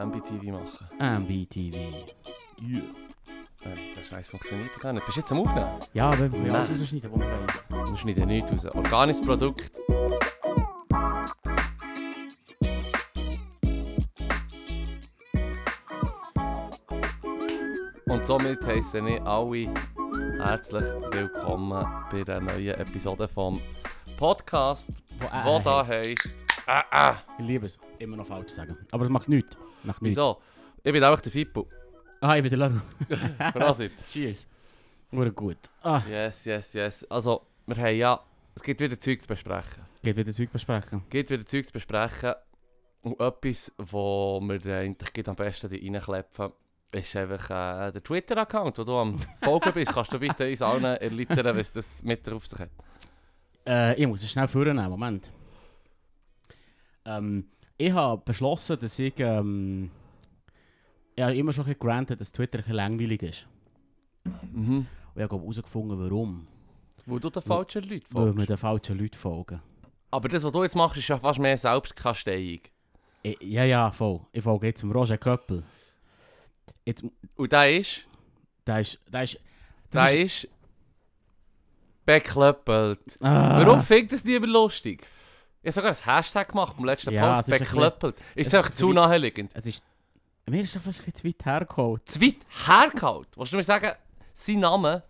MBTV machen. MBTV. Yeah. Äh, der Scheiß funktioniert gar nicht. Bist du jetzt am Aufnehmen? Ja, wir können Nein. alles rausschneiden, was wir wollen. Wir schneiden nichts raus. Organisches Produkt. Und somit heissen ich alle herzlich willkommen bei einer neuen Episode vom Podcast, Wo, äh, wo da heisst. Ah, ah. Ich liebe es, immer noch falsch zu sagen. Aber das macht nichts. Nichts. Wieso? Ich bin einfach der Fippo. Ah, ich bin der Laru. Prosit. Cheers. Wurde gut. Ah, Yes, yes, yes. Also, wir haben ja. Es gibt wieder Zeug zu besprechen. geht wieder Zeug besprechen. Es gibt wieder Zeug zu besprechen. Und etwas, wo wir eigentlich geht am besten reinklepfen, ist einfach äh, der Twitter-Account, wo du am Folgen bist. Kannst du bitte uns allen erläutern, was das mit dir auf sich hat? Äh, ich muss es schnell vornehmen, Moment. Ähm, ich habe beschlossen, dass ich. Ähm, ich habe immer schon ein granted, dass Twitter ein bisschen langweilig ist. Mhm. Und ich habe herausgefunden, warum. Wo du den falschen Leuten Weil wir folgst. den falschen Leuten folgen. Aber das, was du jetzt machst, ist ja fast mehr Selbstkasteiung. Ja, ja, voll. Ich folge jetzt dem Roger Köppel. Jetzt, Und der ist... der ist. Der ist. Der ist... Beklöppelt. Ah. Warum findet das niemand lustig? Ich habe sogar ein Hashtag gemacht beim letzten Ja, Post. ist Beklöppelt. Ist es einfach ist zu naheliegend? Es ist. Mir ist doch fast ein zu weit hergeholt. zu weit hergeholt. Willst du mir sagen, sein Name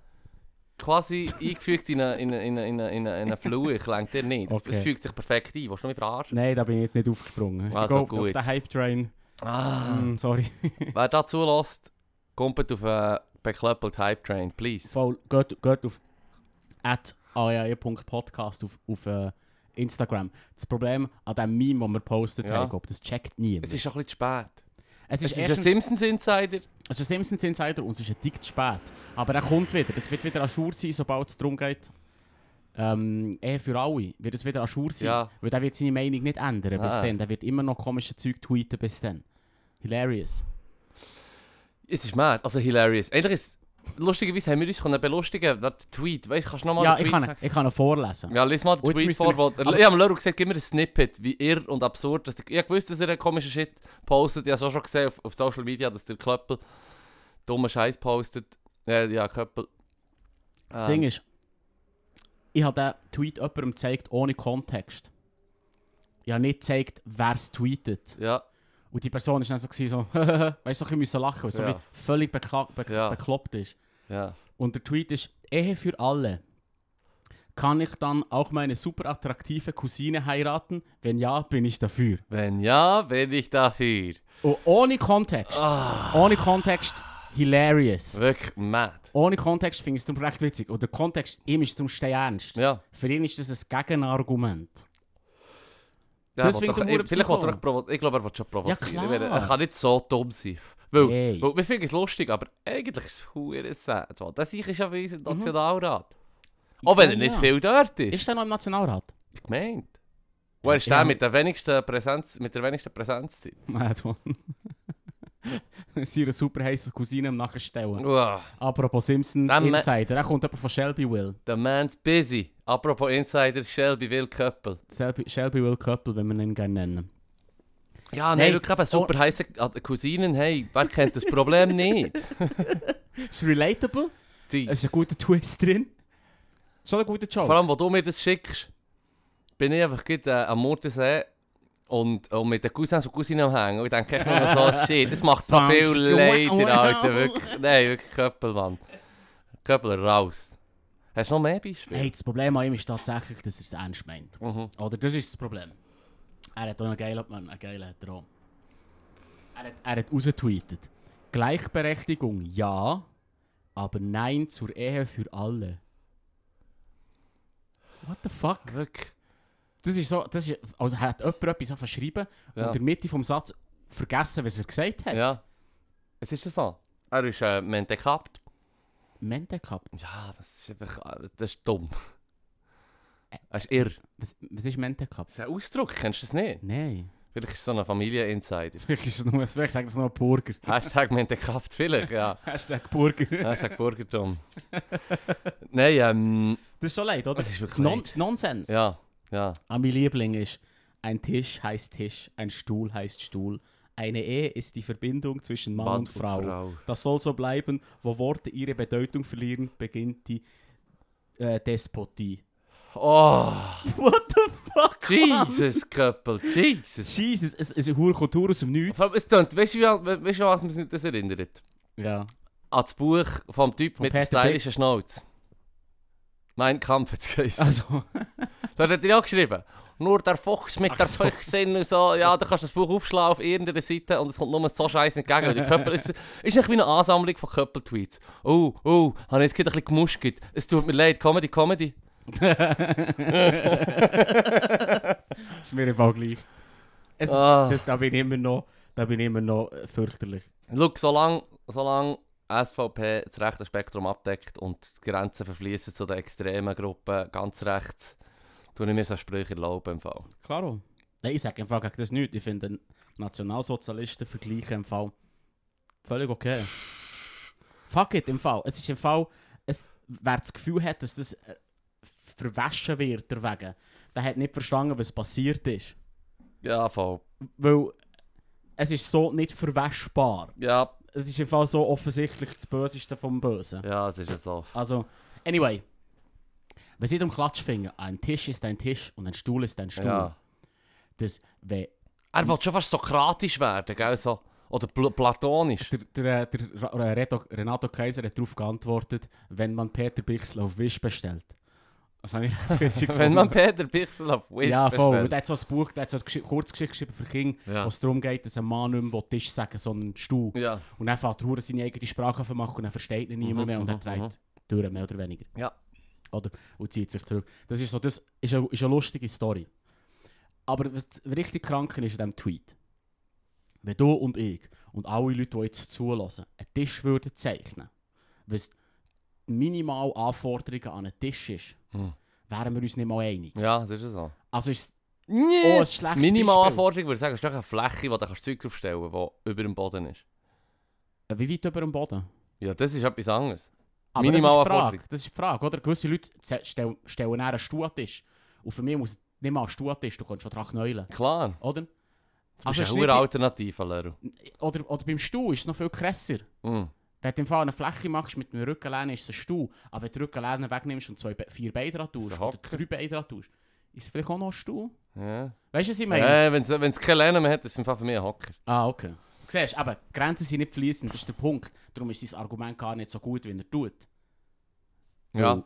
quasi eingefügt in eine, in eine, in eine, in eine, in eine, in eine Flur, lenkt dir nicht. Es- Okay. Es fügt sich perfekt ein. Willst du mich verarschen? Nein, da bin ich jetzt nicht aufgesprungen. Also ich glaub, auf den Hype-Train. Ah. Mm, sorry. Wer da zulässt, kommt auf einen beklöppelt Hype Train, please. Voll, geht, geht auf at ae.podcast auf, auf äh, Instagram. Das Problem an dem Meme, das wir postet Ja. haben, glaub, das checkt niemand. Es ist schon ein bisschen zu spät. es Es ist, ist ein Simpsons Insider. es ist ein Simpsons Insider und es ist ein dick zu spät. Aber er kommt wieder. Es wird wieder an Jour sein, sobald es darum geht. Ähm, eh für alle wird es wieder an Jour sein. Ja. Weil der wird seine Meinung nicht ändern bis Ah. dann. Der wird immer noch komische Zeug tweeten bis dann. Hilarious. Es ist mad, also hilarious. Eigentlich ist lustigerweise haben wir uns können belustigen können. Der Tweet, weißt du, kannst du nochmal ja, den ich Tweet kann, ich kann ihn vorlesen. Ja, lies mal den jetzt Tweet vor, wo... aber- Ich habe Leru gesagt, gib mir ein Snippet, wie irr und absurd das... Ich habe gewusst, dass er einen komischen Shit postet. Ich habe es auch schon gesehen auf, auf Social Media, dass der Klöppel dummen Scheiß postet. Äh, ja, Klöppel. Das Ähm, Ding ist, ich habe den Tweet jemandem gezeigt ohne Kontext. Ich habe nicht gezeigt, wer es tweetet. Ja, Und die Person ist dann so, gewesen, so weißt du, so, ich musste lachen, weil es so Ja. wie völlig bekla be Ja. bekloppt ist. ja. Und der Tweet ist, Ehe für alle. Kann ich dann auch meine super attraktive Cousine heiraten? Wenn ja, bin ich dafür. Wenn ja, bin ich dafür. Und ohne Kontext, Ah, ohne Kontext, hilarious. wirklich mad. Ohne Kontext finde ich es recht witzig. Und der Kontext, ihm ist darum steh ernst. Ja. Für ihn ist das ein Gegenargument. Ja Das findet doch- er ich- Vielleicht will er provo- Ich glaube, er will schon provozieren. Ja, Ich er kann nicht so dumm sein. Weil, Hey. weil wir finden es lustig, aber eigentlich ist es hure sad. Das ist ja bei uns im Nationalrat. Auch wenn er nicht Ja. viel dort ist. Ist er noch im Nationalrat? gemeint. Wo ist Ja, der ja. mit der wenigsten Präsenz, mit der wenigsten Präsenzzeit? Mad One. Seine super heiße Cousine im Nachstellen. Uah, Apropos Simpsons Dem- Insider, er kommt jemand von Shelby Will. der man's busy. Apropos Insider, Shelby Will Köppel. Shelby, Shelby Will Couple, wenn wir ihn gerne nennen. Ja, nein, Nein, wirklich eben super heiße Cousinen. Hey, wer kennt das Problem nicht? Ist relatable, Die, es ist ein guter Twist drin. Schon ein guter Joke. vor allem, wo du mir das schickst, bin ich einfach gerade äh, am Mordensee und, und mit den Cousins und Cousinen am Hängen. Und ich denke nur so, shit, das macht so viel leider, Alter. Wirklich, nein, wirklich Köppel, Mann. Köppel raus. Hast du noch mehr Beispiele? Hey, das Problem an ihm ist tatsächlich, dass er es ernst meint. Mhm. Oder das ist das Problem. Er hat auch einen geilen, einen geilen auch. Er hat, er hat rausgetweetet. Gleichberechtigung ja, aber nein zur Ehe für alle. What the fuck? Wirklich. Das ist so, das ist, also hat jemand etwas schreiben Ja. und in der Mitte vom Satz vergessen, was er gesagt hat. Ja. Es ist ja so. Er ist äh, mentekapt. Mente gehabt. Ja, das ist einfach... äh, Das ist dumm. Das ist irr. Was, was ist Mente gehabt? Das ist ein Ausdruck, kennst du das nicht? Nein. Vielleicht ist es so ein Familieninsider. Vielleicht ist es nur, vielleicht sagt es nur ein Burger. Hashtag mentekapt, vielleicht, ja. Hashtag Burger. Hashtag Burgertum. Nein, ähm... Das ist so leid, oder? Das ist wirklich Non leid. Nonsens. Ja, ja. Mein Liebling ist, ein Tisch heißt Tisch, ein Stuhl heißt Stuhl, Eine Ehe ist die Verbindung zwischen Mann, Mann und Frau. Das soll so bleiben. Wo Worte ihre Bedeutung verlieren, beginnt die äh, Despotie. Oh, What the fuck? Jesus, Köppel, Jesus. Jesus, es, es ist eine hohe Kultur aus dem Nichts. Allem, Es tönt, weißt du, weißt du, was mich das erinnert? Ja. An das Buch vom Typ Von mit der Peter stylischen Schnauze. Mein Kampf hat es geheißen. Also, Da hat er ja geschrieben. Nur der Fuchs mit Ach der so. Füchsin und so. Ja, da kannst du das Buch aufschlagen auf irgendeiner Seite und es kommt nur so scheiße entgegen. Die Köppel ist, ist echt wie eine Ansammlung von Köppel-Tweets. Oh, oh, habe ich jetzt gerade ein bisschen gemuschelt. Es tut mir leid, Comedy, Comedy. ist mir Fall gleich. Es, Ah. das, da bin ich immer noch, da bin ich immer noch fürchterlich. Schau, solange, solange SVP das rechte Spektrum abdeckt und die Grenzen verfließen zu den extremen Gruppen ganz rechts, tue ich mir so Sprüche erlauben im Fall. Klaro. Nein, ich sage im Fall gegen das nicht. Ich finde Nationalsozialisten vergleichen im Fall völlig okay. Fuck it, im Fall. Es ist im Fall, es, wer das Gefühl hat, dass das äh, verwaschen wird deswegen, der hat nicht verstanden, was passiert ist. Ja, voll. Weil es ist so nicht verwaschbar. Ja, Es ist im Fall so offensichtlich das Böseste vom Bösen. ja, es ist ja so. Also, anyway. Wenn sie um Klatschfinger, ein Tisch ist ein Tisch und ein Stuhl ist ein Stuhl. Ja. Das, wenn Er will schon fast sokratisch werden, gell? So. Oder pl platonisch. Der, der, der Ra- Reto, Renato Kaiser hat darauf geantwortet, wenn man Peter Bichsel auf Wish bestellt. Das habe ich witzig Wenn man. Peter Bichsel auf Wish Ja, voll. Und der hat so ein Buch, der hat so eine Gesch- Kurzgeschichte geschrieben für Kinder, Ja. wo es darum geht, dass ein Mann nicht mehr Tisch sagen sondern Stuhl. Ja. Und dann fährt er seine eigene Sprache zu machen und er versteht ihn niemand Mhm, mehr und er mhm, dreht durch, mehr oder weniger. Ja. Oder? Und zieht sich zurück. Das ist so, das ist eine, ist eine lustige Story. Aber was richtig krank ist in diesem Tweet, wenn du und ich und alle Leute, die jetzt zulassen, einen Tisch würden zeichnen, was die minimale Anforderungen an einen Tisch ist, Hm. wären wir uns nicht mal einig. Ja, das ist so. Also ist es oh, Nee. ein schlechtes Minimalanforderung würde ich sagen, ist doch eine Fläche, wo du kannst Zeug draufstellen kannst, die über dem Boden ist. Äh, Wie weit über dem Boden? Ja, das ist etwas anderes. Aber das Minimalanforderung. Frage. das ist die Frage, oder? Gewisse Leute stellen, stellen eher einen Stuhl an den Tisch. Und für mich muss nicht mal ein Stuhl an den Tisch, du kannst schon dran knäulen, Klar. oder? Das Also ist eine hohe Alternative, Leru. Oder, oder beim Stuhl ist es noch viel krasser. Mhm. Wenn du im Fall eine Fläche machst mit einem Rückenlehne, ist es ein Stuhl. Aber wenn du die Rückenlehne wegnimmst und zwei, Be- vier Beine dran tust, oder drei Beine dran tust, ist es vielleicht auch noch ein Stuhl? Ja. Weißt du, was ich meine? Äh, wenn es keine Lehne mehr hat, ist es im Fall für mich ein Hocker. Ah, okay. Du siehst, aber Grenzen sind nicht fließend, das ist der Punkt. Darum ist sein Argument gar nicht so gut, wie er tut. Ja, Weil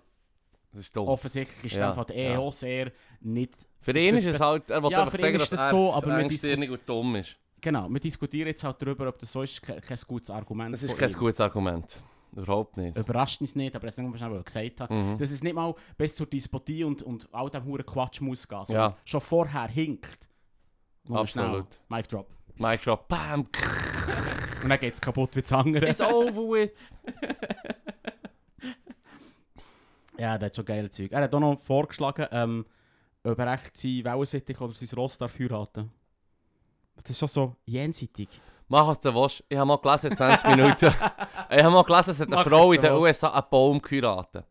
das ist dumm. Offensichtlich ist Ja, ja. der EO sehr nicht... Für ihn ist es halt, er Ja, einfach für ihn sagen, dass das er so, aber wir engstirnig und dumm ist. Genau, wir diskutieren jetzt halt darüber, ob das so ist, ke- kein gutes Argument Das ist kein ihm. gutes Argument. Überhaupt nicht. Überrascht uns nicht, aber das ist nicht, was ich gesagt habe. Mhm. Dass es nicht mal bis zur Despotie und, und all dem huren Quatsch muss gehen, Ja. sondern schon vorher hinkt. Nur Absolut. Mic drop. Mic drop, bam, Und dann geht es kaputt wie das andere. it's over with. Ja, der hat schon geile Zeug. Er hat auch noch vorgeschlagen, ähm, ob er echt sein Wellensittich oder sein Ross darf heiraten. Das ist schon so jenseitig. Mach was du willst. Ich habe mal gelesen, in 20 Minuten. ich habe mal gelesen, es hat eine Mach, Frau was in du den willst. USA einen Baum geheiratet.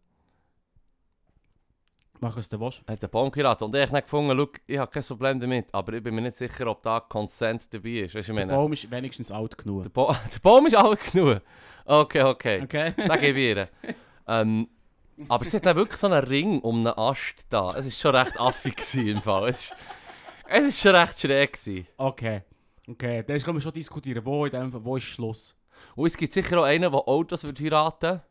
Mach es, du willst. Hat einen Baum geheiratet. Und ich habe gefunden, ich habe kein Problem damit, aber ich bin mir nicht sicher, ob da Consent dabei ist. Weißt du, ich Der meine? Baum ist wenigstens alt genug. Der, Ba- der Baum ist alt genug. Okay, okay. Okay? Da gebe ich ihr. Ähm, aber sie hat wirklich so einen Ring um einen Ast da. Es war schon recht affig gewesen im Fall. Es ist, es ist schon recht schräg. Gewesen. Okay. Okay, dann können wir schon diskutieren, wo, in dem, wo ist Schluss? Und es gibt sicher auch einen, der Autos wird heiraten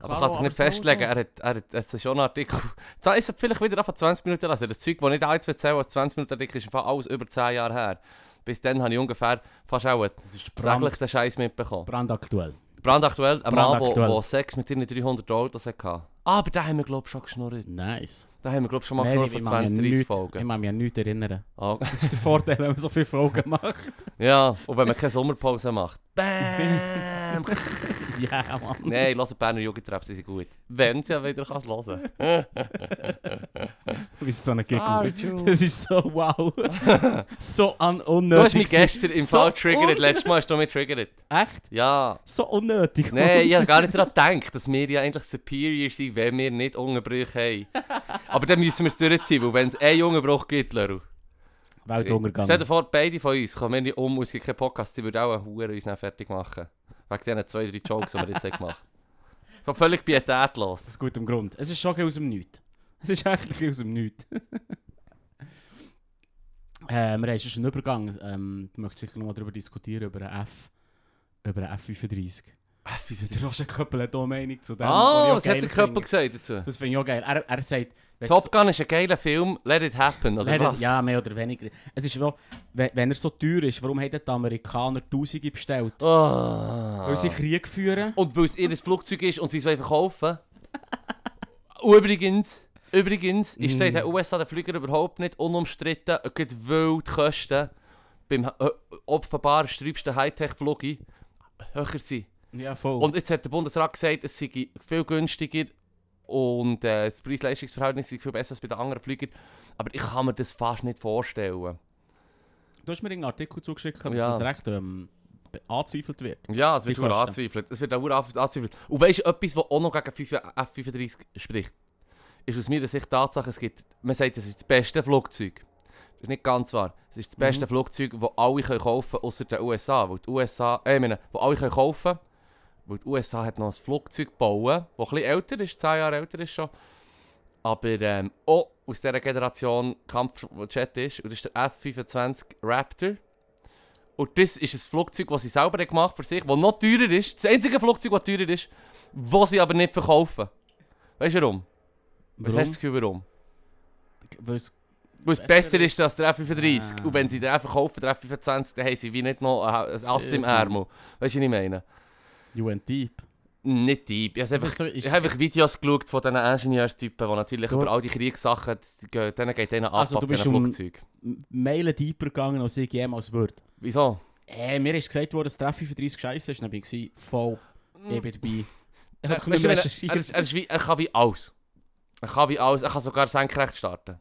aber Klar, kann sich nicht festlegen. Er hat, er hat, es ist schon ein Artikel. Ist es vielleicht wieder von 20 Minuten lesen. Das Zeug, das nicht eins erzählen, als 20 Minuten Artikel ist Fall alles über 10 Jahre her. Bis dann habe ich ungefähr fast auch Das ist täglich den Scheiß mitbekommen. brandaktuell. Brandaktuell, ein Mann, der. Sex mit ihren 300 Autos hatte. Ah, aber den haben wir, glaube ich, schon geschnurrt. Nice. Da haben wir, glaube ich, schon mal geschnurrt vor mich 20, an 30 nichts- Ich Folgen. mag mich an nichts erinnern. Ah, Das ist der Vorteil, wenn man so viele Folgen macht. ja, und wenn man keine Sommerpause macht. Bam! Ja, Mann. Nein, lass Berner Jugendtreff, sie sind gut. Wenn sie ja wieder kannst hören. Wie so eine Giggle. Das ist so wow. so un Du unnötig. hast mich gestern im So Fall triggert. Letztes Mal hast du mich triggert. Echt? Ja. So unnötig. Nein, ich habe gar nicht daran gedacht, dass wir ja eigentlich superior sind, wenn wir nicht Unterbrüche haben. Aber dann müssen wir es durchziehen, weil wenn es einen Unterbruch gibt, Leru, Weltuntergang. Stell dir vor, beide von uns kommen nicht um, es gibt keinen Podcast, die würden auch einen Huren uns fertig machen. Wegen diesen zwei, drei Jokes, die wir jetzt gemacht haben. So völlig pietätlos. Aus gutem Grund. Es ist schon aus dem Nichts. Es ist eigentlich aus dem Nichts. äh, wir haben schon einen Übergang. Ähm, du möchtest sicher noch mal darüber diskutieren, über einen F. Über einen F35. Der Roger Köppel hat auch Meinung zu dem. Ah, was hat der Köppel gesagt dazu? Das finde ich auch geil. Er, er sagt... Top Gun ist ein geiler Film, let it happen, oder was? Ja, mehr oder weniger. Es ist so, wenn, wenn er so teuer ist, warum haben die Amerikaner Tausende bestellt? Oh. Weil sie Krieg führen? Und weil es ihr Flugzeug ist und sie es verkaufen. Übrigens, übrigens ist Mm. mm. der USA der Flüger überhaupt nicht unumstritten, weil die Kosten beim äh, offenbar sträubsten Hightech-Flug höher sind. Ja, voll. Und jetzt hat der Bundesrat gesagt, es sei viel günstiger und äh, das Preis-Leistungs-Verhältnis sei viel besser als bei den anderen Flügern. Aber ich kann mir das fast nicht vorstellen. du hast mir einen Artikel zugeschickt, dass Ja. das recht ähm, angezweifelt wird. Ja, es wird Kosten. angezweifelt. Es wird auch angezweifelt. Und weißt du, etwas, was auch noch gegen F-35 spricht, ist aus meiner Sicht die Tatsache, es gibt, man sagt, es ist das beste Flugzeug. Das ist nicht ganz wahr. Es ist das beste Mhm. Flugzeug, das alle können kaufen können, außer den USA. Weil die USA, äh, ich meine, wo alle können kaufen weil die USA hat noch ein Flugzeug gebaut, das ein bisschen älter ist, 10 Jahre älter ist schon. Aber ähm, auch aus dieser Generation Kampfjet ist. Und das ist der F-25 Raptor. Und das ist ein Flugzeug, das sie selber gemacht für sich, das noch teurer ist. Das einzige Flugzeug, das teurer ist, das sie aber nicht verkaufen. Weißt du warum? Was Warum? hast du das Gefühl, warum? Weil es Weil es Besser ist als der F-35. Ah. Und wenn sie den verkaufen, der F-25, dann haben sie wie nicht noch ein Ass im. Ärmel. Weißt du, was ich meine? UN Deep. Nicht deep. Ich habe Das einfach, so- ich habe einfach Videos geschaut von diesen Ingenieurstypen, die natürlich über all die Kriegssachen, gehen- denen geht denen ab, Also, du bist um-. Meilen deeper gegangen, als ich jemals würde. Wieso? Äh, mir ist gesagt worden, dass der F35 scheiße ist. Dann bin ich voll, ich bin dabei. Äh, er, er, er, er kann wie alles. Er kann wie alles. Er kann sogar senkrecht starten.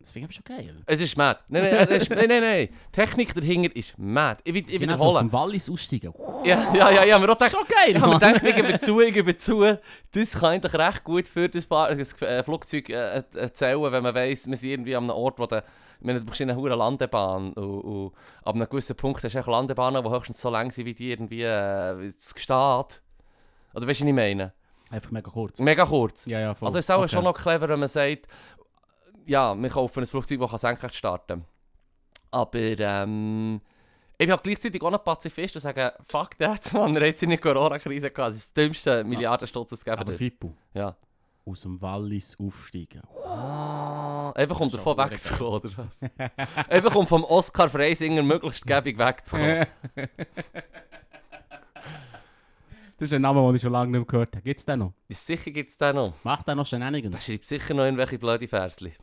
Das finde ich schon geil. Es ist mad. Nein, nein, nein, nein, nein. Die Technik dahinter ist mad. Ich, will- ich Sie sind also aus dem Wallis aussteigen. Ja, ja, ja, ja, mir auch gedacht, Schon geil, Ich habe mir gedacht, ich gebe zu, ich gebe zu, das kann eigentlich recht gut für das, Fahr das äh, Flugzeug äh, erzählen, wenn man weiss, wir sind irgendwie an einem Ort, wo der, ich du brauchst eine hohe Landebahn und, und ab einem gewissen Punkt hast du echt Landebahnen, die höchstens so lang sind wie die irgendwie äh, das Gestad. Oder weißt du, was ich meine? Einfach mega kurz. Mega kurz. Ja, ja, voll. Also ist es auch Okay. schon noch clever, wenn man sagt, ja, wir kaufen ein Flugzeug, das kann senkrecht starten Aber ähm, ich bin auch gleichzeitig auch noch Pazifist und sage, fuck that, man, er hat seine Corona-Krise gehabt. Das ist das dümmste Milliardensturz ausgegeben. Aber das. Fippo, Ja. aus dem Wallis aufsteigen. Ah, einfach um Das davon schon wegzukommen, oder was? einfach um vom Oscar Freisinger möglichst gäbig wegzukommen. das ist ein Name, den ich schon lange nicht mehr gehört habe. Gibt es den noch? Ja, Sicher gibt es den noch. Macht der noch Da Shenanigans? schreibt sicher noch irgendwelche blöde Versli.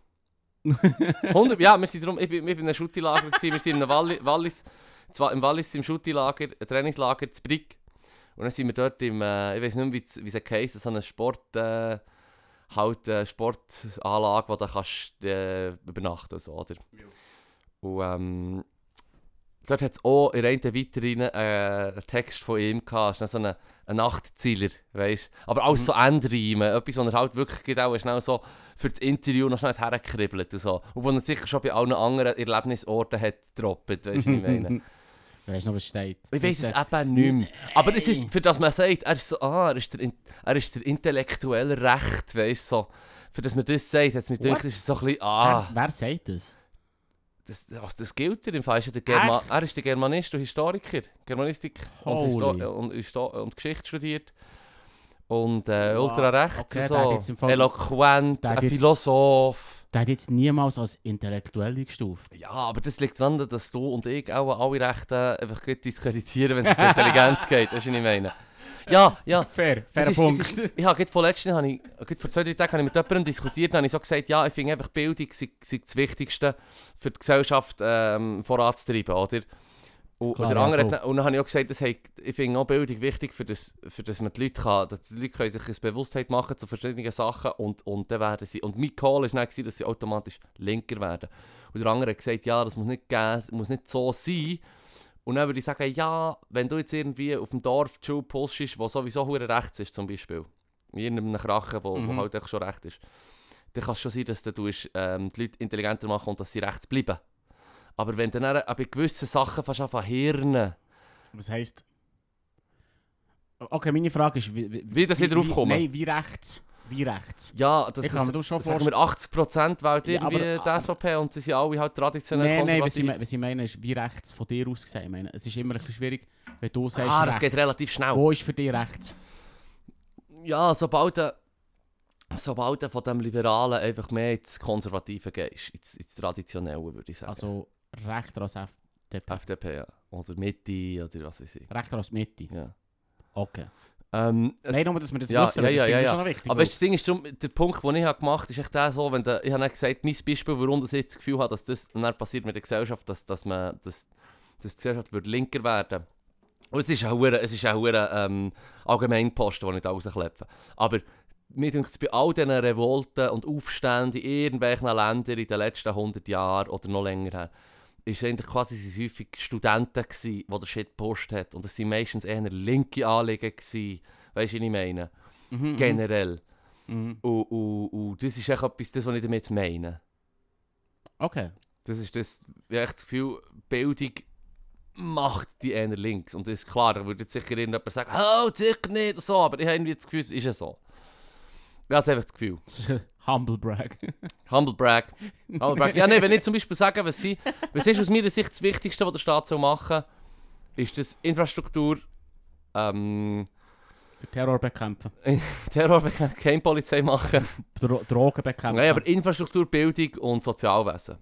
100, ja, wir sind drum, ich bin, ich bin in einem Schutti-Lager, wir sind in einem Walli, Wallis, im Wallis im Schutti-Lager, Trainingslager, zu Brick. Und dann sind wir dort im, äh, ich weiß nicht mehr, wie wie es heisst, so eine Sport, äh, halt, äh, Sportanlage, wo du kannst äh, übernachten und so, oder? Und ähm, dort hat es auch in der einen weiteren äh, einen Text von ihm gehabt, so ein, ein Nachtzieler, weißt Aber alles Mhm. so Endreimen, etwas, was er halt wirklich geht, auch schnell so für das Interview noch schnell hergekribbelt und so. Und wo er sicher schon bei allen anderen Erlebnisorten hat gedroppt, weißt du, was ich meine? Weißt du noch, was steht? Ich weiß es eben nicht mehr. Aber es ist, für das man sagt, er ist so, ah, er ist der, er ist der intellektuelle Recht, weißt du, so. Für das man das sagt, hat es mir gedacht, ist es so ein bisschen, ah, Wer, wer sagt das? Das, was, das gilt er im Fall. Ist er, der Germa Echt? er ist der Germanist und Historiker, Germanistik und, Histo Holy. und, Histo und Geschichte studiert. Und äh, Wow. ultra rechts Okay, so. jetzt Fall- Eloquent, ein Philosoph. Der hat jetzt niemals als intellektuell gestuft. Ja, aber das liegt daran, dass du und ich auch alle Rechte einfach diskreditieren, wenn es um Intelligenz geht. Weißt du, was ich meine? Ja, ja. Fair, Es ist, es ist, ich habe vorletzten, habe ich, vor zwei, drei Tagen habe ich mit jemandem diskutiert und habe ich so gesagt, ja, ich finde einfach Bildung sei, sei das Wichtigste für die Gesellschaft ähm, voranzutreiben, oder? Und, Klar, und, der andere hat, und dann habe ich auch gesagt, dass, hey, ich finde auch Bildung wichtig, für das, für das man die Leute kann, dass die Leute können sich eine Bewusstheit machen zu verschiedenen Sachen und, und dann werden sie, und mein Call war dann, dass sie automatisch linker werden. Und der andere hat gesagt, ja, das muss nicht, geben, muss nicht so sein. Und dann würde ich sagen, ja, wenn du jetzt irgendwie auf dem Dorf die Schule postest, wo sowieso hure rechts ist zum Beispiel, in irgendeinem Krachen, wo, wo Mhm. halt schon recht ist, dann kann es schon sein, dass du ähm, die Leute intelligenter machen und dass sie rechts bleiben. Aber wenn du dann bei gewissen Sachen fast anfangen Hirnen, Was heisst... Okay, meine Frage ist... Wie, wie, Wie das wieder aufkommen? Nein, wie rechts? Wie rechts? ja, das, Ich kann mir das, schon wir 80% wählt Ja, irgendwie aber- die SVP und sie sind alle halt traditionell Nein, nein, was ich, was meine ist, wie rechts von dir aus gesehen. Ich meine, es ist immer ein bisschen schwierig, wenn du sagst ah, das rechts. geht relativ schnell. Wo ist für dich rechts? Ja, sobald du, sobald du von dem Liberalen einfach mehr ins Konservative gehst, ins, ins Traditionelle, würde ich sagen. Also rechter als FDP. FDP, ja. Oder Mitte, oder was weiß ich. Rechter als Mitte. Ja. Okay. Ähm, Nein, nur, dass wir das Ja, wissen, ja, ja, das ja, ja. schon noch wichtig. Aber weißt, das Ding ist, darum, der Punkt, den ich habe gemacht habe, ist echt der so, wenn der, ich habe gesagt, mein Beispiel, warum das jetzt das Gefühl habe, dass das dann passiert mit der Gesellschaft, dass, dass, man, dass, dass die Gesellschaft würde linker werden Und es ist auch hure- es ist hure, ähm, Allgemeinposten, die nicht rausklepfen. Aber mir denkt es bei all diesen Revolten und Aufständen in irgendwelchen Ländern in den letzten 100 Jahren oder noch länger her, ist eigentlich quasi sind häufig Studenten gsi, die der Shit gepusht hat. Und es waren meistens eher linke Anliegen gsi. Weißt du, was ich meine? Mhm, mhm, Generell. mhm. Und, und, und das ist echt etwas, das, was ich damit meine. Okay. Das ist das, ich habe das Gefühl, Bildung macht die eher links. Und das ist klar, da würde jetzt sicher irgendjemand sagen, oh, sicher nicht, so, aber ich habe irgendwie das Gefühl, es ist ja so. Ich habe einfach das Gefühl. Humble brag. Humble brag. Ja, nee, wenn ich zum Beispiel sage, was, sie, was ist aus meiner Sicht das Wichtigste, was der Staat soll machen ist das Infrastruktur, ähm, Der Terror bekämpfen. Terror, keine Polizei machen. Dro Drogen bekämpfen. Nein, aber Infrastruktur, Bildung und Sozialwesen.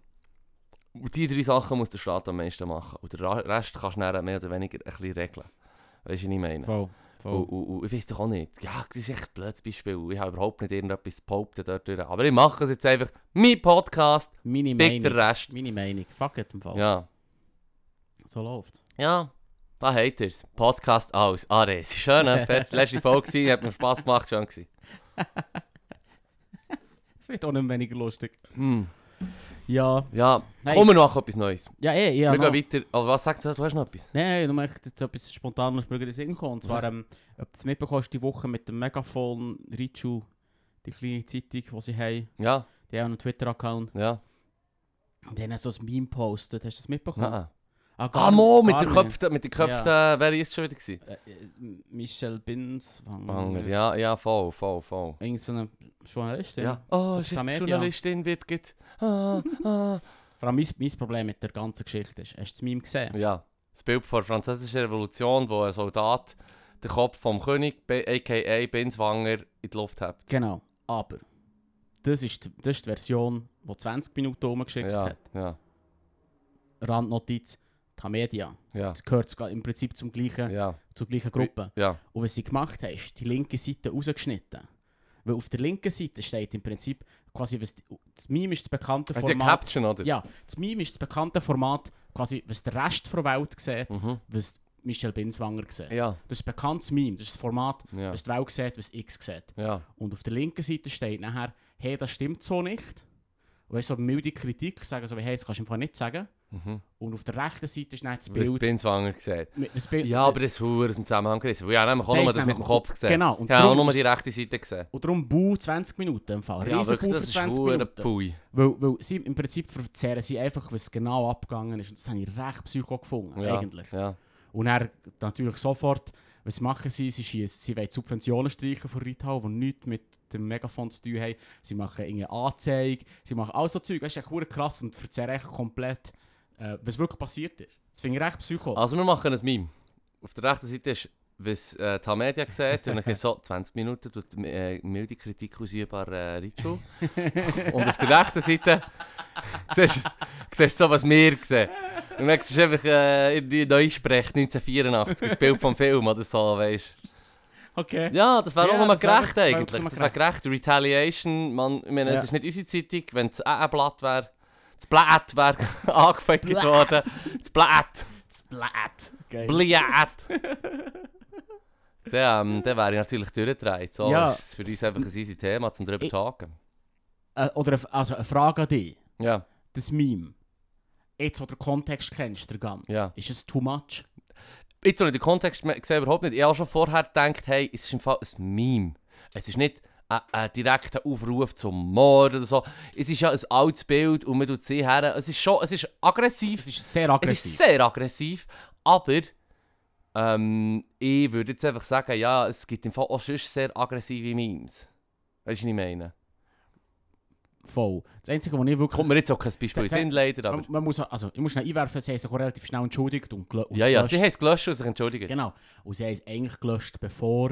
Und die drei Sachen muss der Staat am meisten machen. Und den Rest kannst du mehr oder weniger ein bisschen regeln. Weißt du, was ich meine? Voll. Und, und, und ich weiß doch auch nicht. Ja, das ist echt ein blödes Beispiel. Ich habe überhaupt nicht irgendetwas zu behaupten dort. durch. Aber ich mache es jetzt einfach. Mein Podcast, Meine big der Meinung. Rest. Meine Meinung. Fuck it im Fall. Ja. So läuft's. Ja, da habt ihr es. Podcast aus. Ah, das ist schön, ne? Fett. Letzte Folge hat mir Spass gemacht, schön gewesen. Es wird auch nicht weniger lustig. Hm. Ja. Ja, Nein. kommen wir noch etwas Neues. Ja, eh, ja. wir noch- gehen weiter. Aber was sagst du? Du hast noch etwas? Nein, du möchtest jetzt etwas spontan aus mir in den Sinn kommen. Und zwar, ähm, ob du es mitbekommst, die Woche mit dem Megaphone Richu, die kleine Zeitung, die sie haben, Ja, die haben einen Twitter-Account. ja. Und die haben so ein Meme gepostet. Hast du das mitbekommen? Nein. Ah, gar- Ah, Mo, mit gar der nicht. Köpften, mit der Köpften, wer es schon wieder? Gewesen? Äh, äh, Michelle Binz. Wanger, ja, ja, voll, voll, voll. Irgend so eine Journalistin. Ja. Oh, shit, Tamedia. Journalistin wird get. Ah, ah. Vor allem mein, mein Problem mit der ganzen Geschichte ist, hast du das Meme gesehen? Ja, das Bild von der französischen Revolution, wo ein Soldat den Kopf vom König, a.k.a. Binswanger, in die Luft hat. Genau. Aber, das ist, die- das ist die Version, die 20 Minuten rumgeschickt Ja, hat. ja, Randnotiz, Tamedia. ja, Das gehört im Prinzip zum gleichen, ja, zur gleichen Gruppe. ja. Und was sie gemacht haben, ist die linke Seite rausgeschnitten. Weil auf der linken Seite steht im Prinzip quasi, was, das Meme ist das bekannte Also Format. Caption, oder? Ja, das Meme ist das bekannte Format, quasi, was der Rest der Welt sieht, Mhm. was Michelle Binswanger sieht. Ja, Das ist ein bekanntes Meme, das ist das Format, ja, was die Welt sieht, was X sieht. ja. Und auf der linken Seite steht nachher, hey, das stimmt so nicht. Und weißt, so eine milde Kritik, sagen so, wie, hey, das kannst du einfach nicht sagen. Mhm. Und auf der rechten Seite ist dann das Bild. Binswanger mit- das Bild Ja, aber das ist verdammt aus dem Zusammenhang gerissen. Weil ich habe nämlich auch nur ist das mit dem Kopf gesehen. Genau, und Ich habe auch nur die ist- rechte Seite gesehen. Und darum Bau 20 Minuten im Fall. Ja, Riesen wirklich, das für ist 20 verdammt Minuten. pui. Weil, weil sie im Prinzip verzerren sie einfach, was genau abgegangen ist. Und das habe ich recht psycho gefunden, Ja, eigentlich. ja. Und er natürlich sofort, was machen sie? Sie, schiessen, sie wollen Subventionen streichen von Retail, die nichts mit dem Megafon zu tun haben. Sie machen irgendeine Anzeige, sie machen all so Zeug. Das ist echt krass und verzerren echt komplett, äh, was wirklich passiert ist. Das finde ich recht psycho. Also wir machen ein Meme. Auf der rechten Seite ist, was äh, die Media sieht, und dann so 20 Minuten tut äh, milde Kritik ausüber äh, Richo. und auf der rechten Seite siehst du du so, was wir sehen. Und dann siehst du einfach äh, irgendwie Neusprech 1984, das Bild vom Film oder so, weißt Okay. Ja, das wäre Ja, auch nochmal gerecht wär eigentlich. Das wäre gerecht. Retaliation, man, ich meine, Ja. es ist nicht unsere Zeitung, wenn es ein Blatt wäre, das Blatt wäre angefickt worden. Das Blatt. Splat. Geil. Bliat! Dann, ähm, dann wäre ich natürlich durchgedreht. So Ja. ist es für uns einfach ein easy Thema, zum drüber tagen. Äh, oder eine, also eine Frage an dich. Ja, Das Meme. Jetzt, wo du den Kontext kennst, der ganze. Ja. Ist es too much? jetzt, wo ich den Kontext sehe, überhaupt nicht. Ich habe schon vorher gedacht, hey, es ist im Fall ein Meme. Es ist nicht ein, ein direkter Aufruf zum Mord oder so. Es ist ja ein altes Bild und man tut sie her. Es ist schon, es ist aggressiv. Es ist sehr Es aggressiv. ist sehr aggressiv, aber ähm, ich würde jetzt einfach sagen, ja, es gibt im Fall auch sonst sehr aggressive Memes. Weißt du, was ich meine? Voll. Das Einzige, was ich wirklich... Kommt mir jetzt auch kein Beispiel in Sinn, leider, aber... man, man muss, also, ich muss schnell einwerfen, sie haben sich relativ schnell entschuldigt und, und Ja, ja, gelöscht. sie haben es gelöscht und sich entschuldigt. Genau. Und sie haben es eigentlich gelöscht, bevor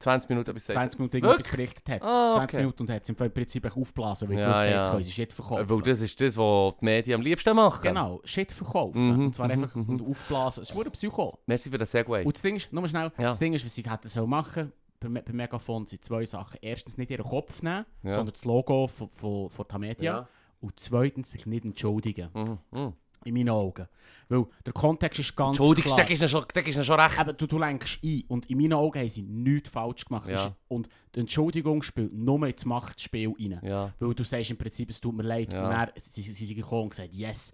20 Minuten bis 20 Minuten irgendetwas berichtet hat. Ah, 20 okay. Minuten und hat es im Prinzip aufgeblasen, weil Ja, ja, jetzt können sie Shit verkaufen. Weil das ist das, was die Medien am liebsten machen. Genau, Shit verkaufen. Mhm, und zwar mhm, einfach mhm. und aufblasen. Es ein Psycho. Merci für den Segway. Und das Ding ist, nur schnell, Ja. das Ding ist, was sie hätten sollen machen bei, bei Megafon sind zwei Sachen. Erstens nicht ihren Kopf nehmen, Ja. sondern das Logo von, von, von Tamedia. Ja. Und zweitens sich nicht entschuldigen. Mhm. In meinen Augen. Weil der Kontext ist ganz Entschuldigung, klar. schon, das ist ihnen schon recht. Eben, du, du lenkst ein. Und in meinen Augen haben sie nichts falsch gemacht. Ja. Und die Entschuldigung spielt nur ins Machtspiel rein. Ja, Weil du sagst im Prinzip, es tut mir leid. Ja. Und dann sie, sie, sind gekommen und gesagt, yes,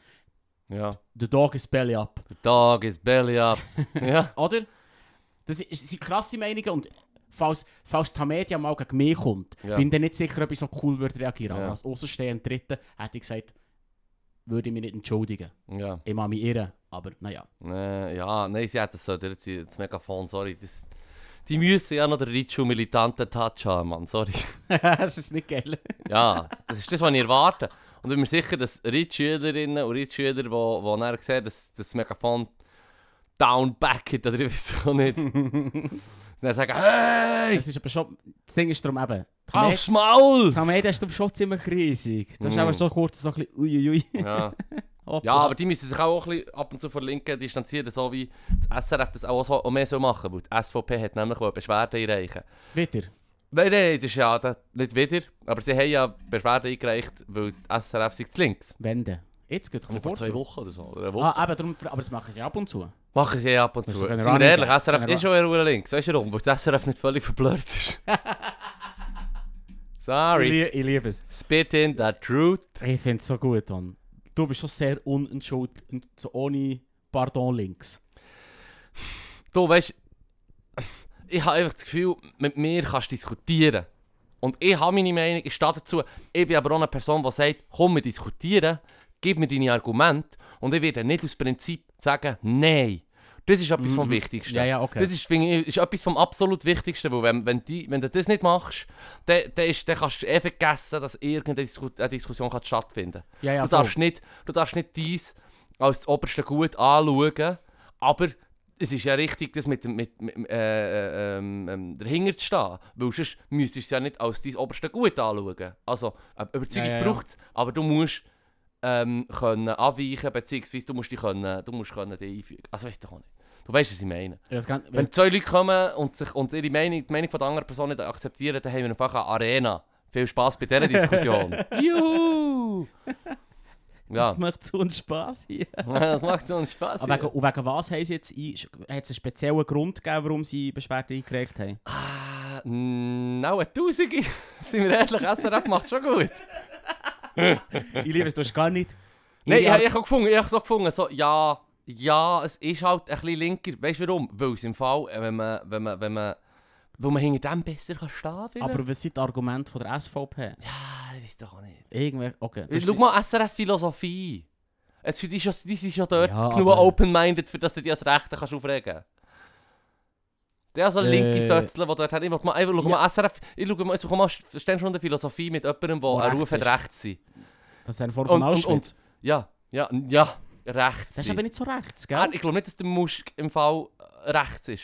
ja. the dog is belly up. The dog is belly up. ja. Oder? Das sind krasse Meinungen und falls, falls die Media mal gegen mich kommt, Ja. bin ich nicht sicher, ob ich so cool würde reagieren. Ja. Aber als Außenstehender Dritten hätte ich gesagt, würde ich mich nicht entschuldigen. Ja. Ich mache mich irren, aber naja. Äh, ja, nein, sie hat das so, das, das Megafon, sorry. Das, die müssen ja noch den Ritschu militanten Touch haben, Mann, sorry. das ist nicht geil. Ja, das ist das, was ich erwarte. Und ich bin mir sicher, dass Ritschülerinnen und Ritschüler, die, die dann sehen, dass das Megafon down back hat, oder ich weiß auch nicht, dann sagen, hey, Das ist aber schon, das Ding ist darum eben, aufs Maul! Media ist schon ziemlich riesig. Das ist Mm. aber schon kurz so ein bisschen uiuiui. Ja. Ja, aber die müssen sich auch ein bisschen ab und zu verlinken, distanzieren, so wie das SRF das auch, so, auch mehr so machen, weil die SVP hat nämlich eine Beschwerde einreichen. Wieder. Nein, nein, das ist ja das, nicht wieder, aber sie haben ja Beschwerde eingereicht, weil die SRF sich zu links. Wende. Jetzt geht es Vor zwei Wochen oder so, oder. Ah, eben, darum, aber das machen sie ab und zu. Machen sie ab und zu. Sind wir ehrlich, SRF ist schon eher links. Weißt du warum? Weil das SRF nicht völlig verblurrt ist. Ich, Sorry. lie ich liebe es. Spit in the truth. Ich finde es so gut, Don. Du bist schon sehr unentschuldigt, so ohne Pardon links. Du weißt, ich habe einfach das Gefühl, mit mir kannst du diskutieren. Und ich habe meine Meinung, ich stehe dazu. Ich bin aber auch eine Person, die sagt, komm, wir diskutieren, gib mir deine Argumente. Und ich werde nicht aus Prinzip sagen, nein. Das ist etwas vom Mhm. Wichtigsten. Ja, ja, okay. Das ist, ich, ist etwas vom absolut Wichtigsten, weil wenn, wenn, die, wenn du das nicht machst, dann, dann, ist, dann kannst du eh vergessen, dass irgendeine Disku eine Diskussion kann stattfinden kann. ja, ja, du, voll. darfst nicht, du darfst nicht dies als das oberste Gut anschauen, aber es ist ja richtig, das mit, dem- mit, mit äh, äh, ähm, ähm, dahinter zu stehen, weil sonst müsstest du es ja nicht als dein oberste Gut anschauen. Also, eine Überzeugung Ja, ja, ja. braucht es, aber du musst ähm, können abweichen, beziehungsweise du musst dich können, du musst können die einfügen. Also weißt du auch nicht. Du weißt, was ich meine. Ja, kann, Wenn zwei Leute kommen und, sich, und ihre Meinung, die Meinung von der anderen Person nicht akzeptieren, dann haben wir einfach eine Arena. Viel Spaß bei dieser Diskussion. Juhu! Ja, Das macht so einen Spass hier. das macht so einen Spaß. Aber wegen, und wegen was haben sie jetzt hat es einen speziellen Grund gegeben, warum sie Beschwerde eingereicht haben? Ah, auch eine Tausende. Sind wir ehrlich, SRF macht schon gut. Ich liebe es, du hast gar nicht... Nein, ich, Ja. ich habe gefunden, ich habe so gefunden, so, ja, ja, es ist halt ein bisschen linker. Weißt du warum? Weil es im Fall, äh, wenn man, wenn man, wenn man, weil man hinter dem besser kann stehen kann. Aber was sind die Argumente von der SVP? Ja, ich weiß doch auch nicht. Irgendwie, okay. ist Schau mal SRF-Philosophie. Jetzt für die, schon- die sind schon dort Ja, genug open-minded, für dass du dich als Rechte kannst aufregen kannst. Der so linke Äh. Fötzle, die dort haben. Ich will mal, ich schau mal SRF, ich schau mal, ich mal der Philosophie mit jemandem, der rechts Ruf hat, zu sein. Das ist eine Form von Auschwitz. ja, ja, ja, rechts das ist aber nicht so rechts, gell? Ich glaube nicht, dass der Musk im Fall rechts ist.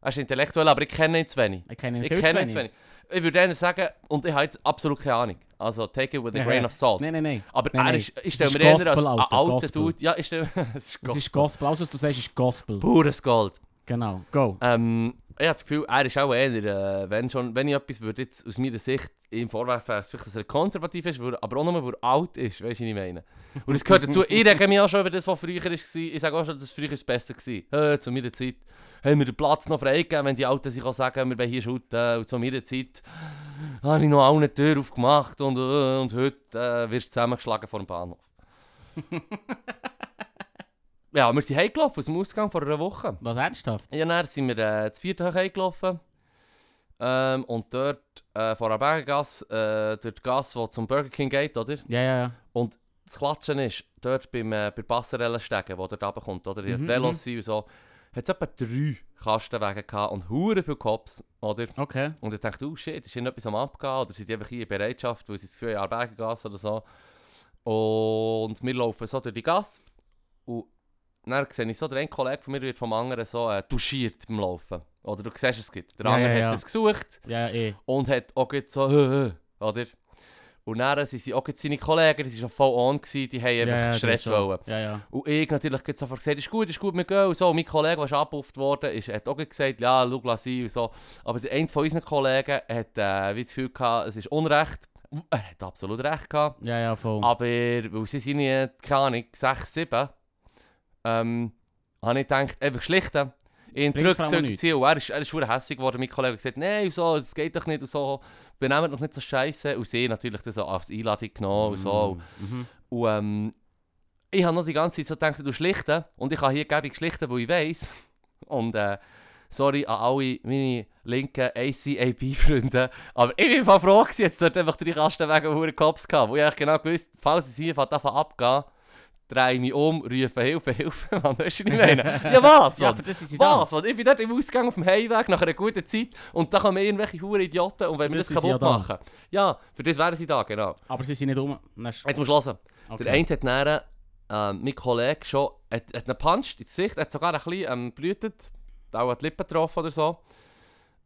Er ist intellektuell, aber ich kenne ihn zu wenig. ich kenne ihn Ich viel kenne ihn zu wenig. Ich würde eher sagen, und ich habe jetzt absolut keine Ahnung. Also, take it with a Ja, grain ja. of salt. Nein, nein, nein. Aber Nein, er ist, ich Es stelle mir eher als Gospel, ein Alter, Gospel. Dude. Ja, ich stelle, es ist Das ist Gospel. Alles, was du sagst, ist Gospel. Pures Gold. Genau, go. Ähm, ich habe das Gefühl, er ist auch eher, äh, wenn, schon, wenn ich etwas würde jetzt aus meiner Sicht ihm vorwerfen, wäre es vielleicht, dass er konservativ ist, weil- aber auch nur, weil er alt ist, weißt du, was ich meine? Und es gehört dazu, ich rege mich auch schon über das, was früher war. Ich sage auch schon, dass es früher das Beste war. Äh, zu meiner Zeit haben wir den Platz noch freigegeben, wenn die Alten sich auch sagen, wir wollen hier shooten. Und zu meiner Zeit habe ich noch allen die Tür aufgemacht und, äh, und heute äh, wirst du zusammengeschlagen vor dem Bahnhof. ja, wir sind heimgelaufen aus dem Ausgang vor einer Woche. Was ernsthaft? Ja, dann sind wir äh, das vierte Hoch eingelaufen. Ähm, und dort äh, vor der Bergengasse, äh, durch die Gasse, die zum Burger King geht, oder? Ja, ja, ja. Das Klatschen ist dort beim, äh, bei Passerelle steigen, wo dort runterkommt, oder? Die Mhm, mhm, Velos sind und so. Hat es etwa drei Kastenwege gehabt und hure viele Cops, oder? Okay. Und ich dachte, oh shit, ist irgendetwas am Abgehen oder sind die einfach hier in Bereitschaft, weil sie das Gefühl haben, Bergengasse oder so. Und wir laufen so durch die Gasse und dann sehe ich so, der eine Kollege von mir wird vom anderen so äh, touchiert beim Laufen. Oder du siehst es gibt. Der Ja, andere ja, ja. hat es gesucht Ja, eh. und hat auch so, «Hö, hö», oder? Und dann sind sie auch seine Kollegen, die waren schon voll on, gewesen, die haben Ja, einfach ja, Stress wollen. Ja, ja. Und ich natürlich sofort gesagt, ist gut, ist gut, wir gehen und so. Und mein Kollege, der ist abgepufft worden, ist, hat auch gesagt, ja, schau, lass sein und so. Aber der eine von unseren Kollegen hat äh, wie das Gefühl gehabt, es ist Unrecht. Er hat absolut recht gehabt. Ja, ja, voll. Aber weil sie sind, äh, keine Ahnung, 6, 7, ähm, habe ich gedacht, einfach schlichten. Ihn. Und er ist, er ist hässlich geworden. Mein Kollege hat gesagt, nein, so, das geht doch nicht und so. Benehmen doch nicht so scheiße. Und sie natürlich das so als Einladung genommen und so. Mhm. Und ähm, ich habe noch die ganze Zeit so gedacht, du schlichten. Und ich kann hier gäbig schlichten, weil ich weiss. Und äh, sorry an alle meine linken ACAB-Freunde. Aber ich bin voll froh gewesen, jetzt dort einfach drei Kastenwege und verdammt Cops gehabt. Wo ich genau gewusst, falls es hier abgehen, drehe ich mich um, rufe Hilfe, Hilfe. Mann, weißt du, was ich meine? ja, was? Ja, das da. Was? Ich bin dort im Ausgang auf dem Heimweg nach einer guten Zeit und da kommen irgendwelche Huren Idioten und wenn wir das das kaputt ja machen. Ja, für das wären sie da, genau. Aber sie sind nicht um. Ist- Jetzt musst du hören. Okay. Der eine hat dann, ähm, mein Kollege schon, hat, hat ihn gepuncht ins Gesicht, hat sogar ein bisschen ähm, blutet, auch an die Lippen getroffen oder so.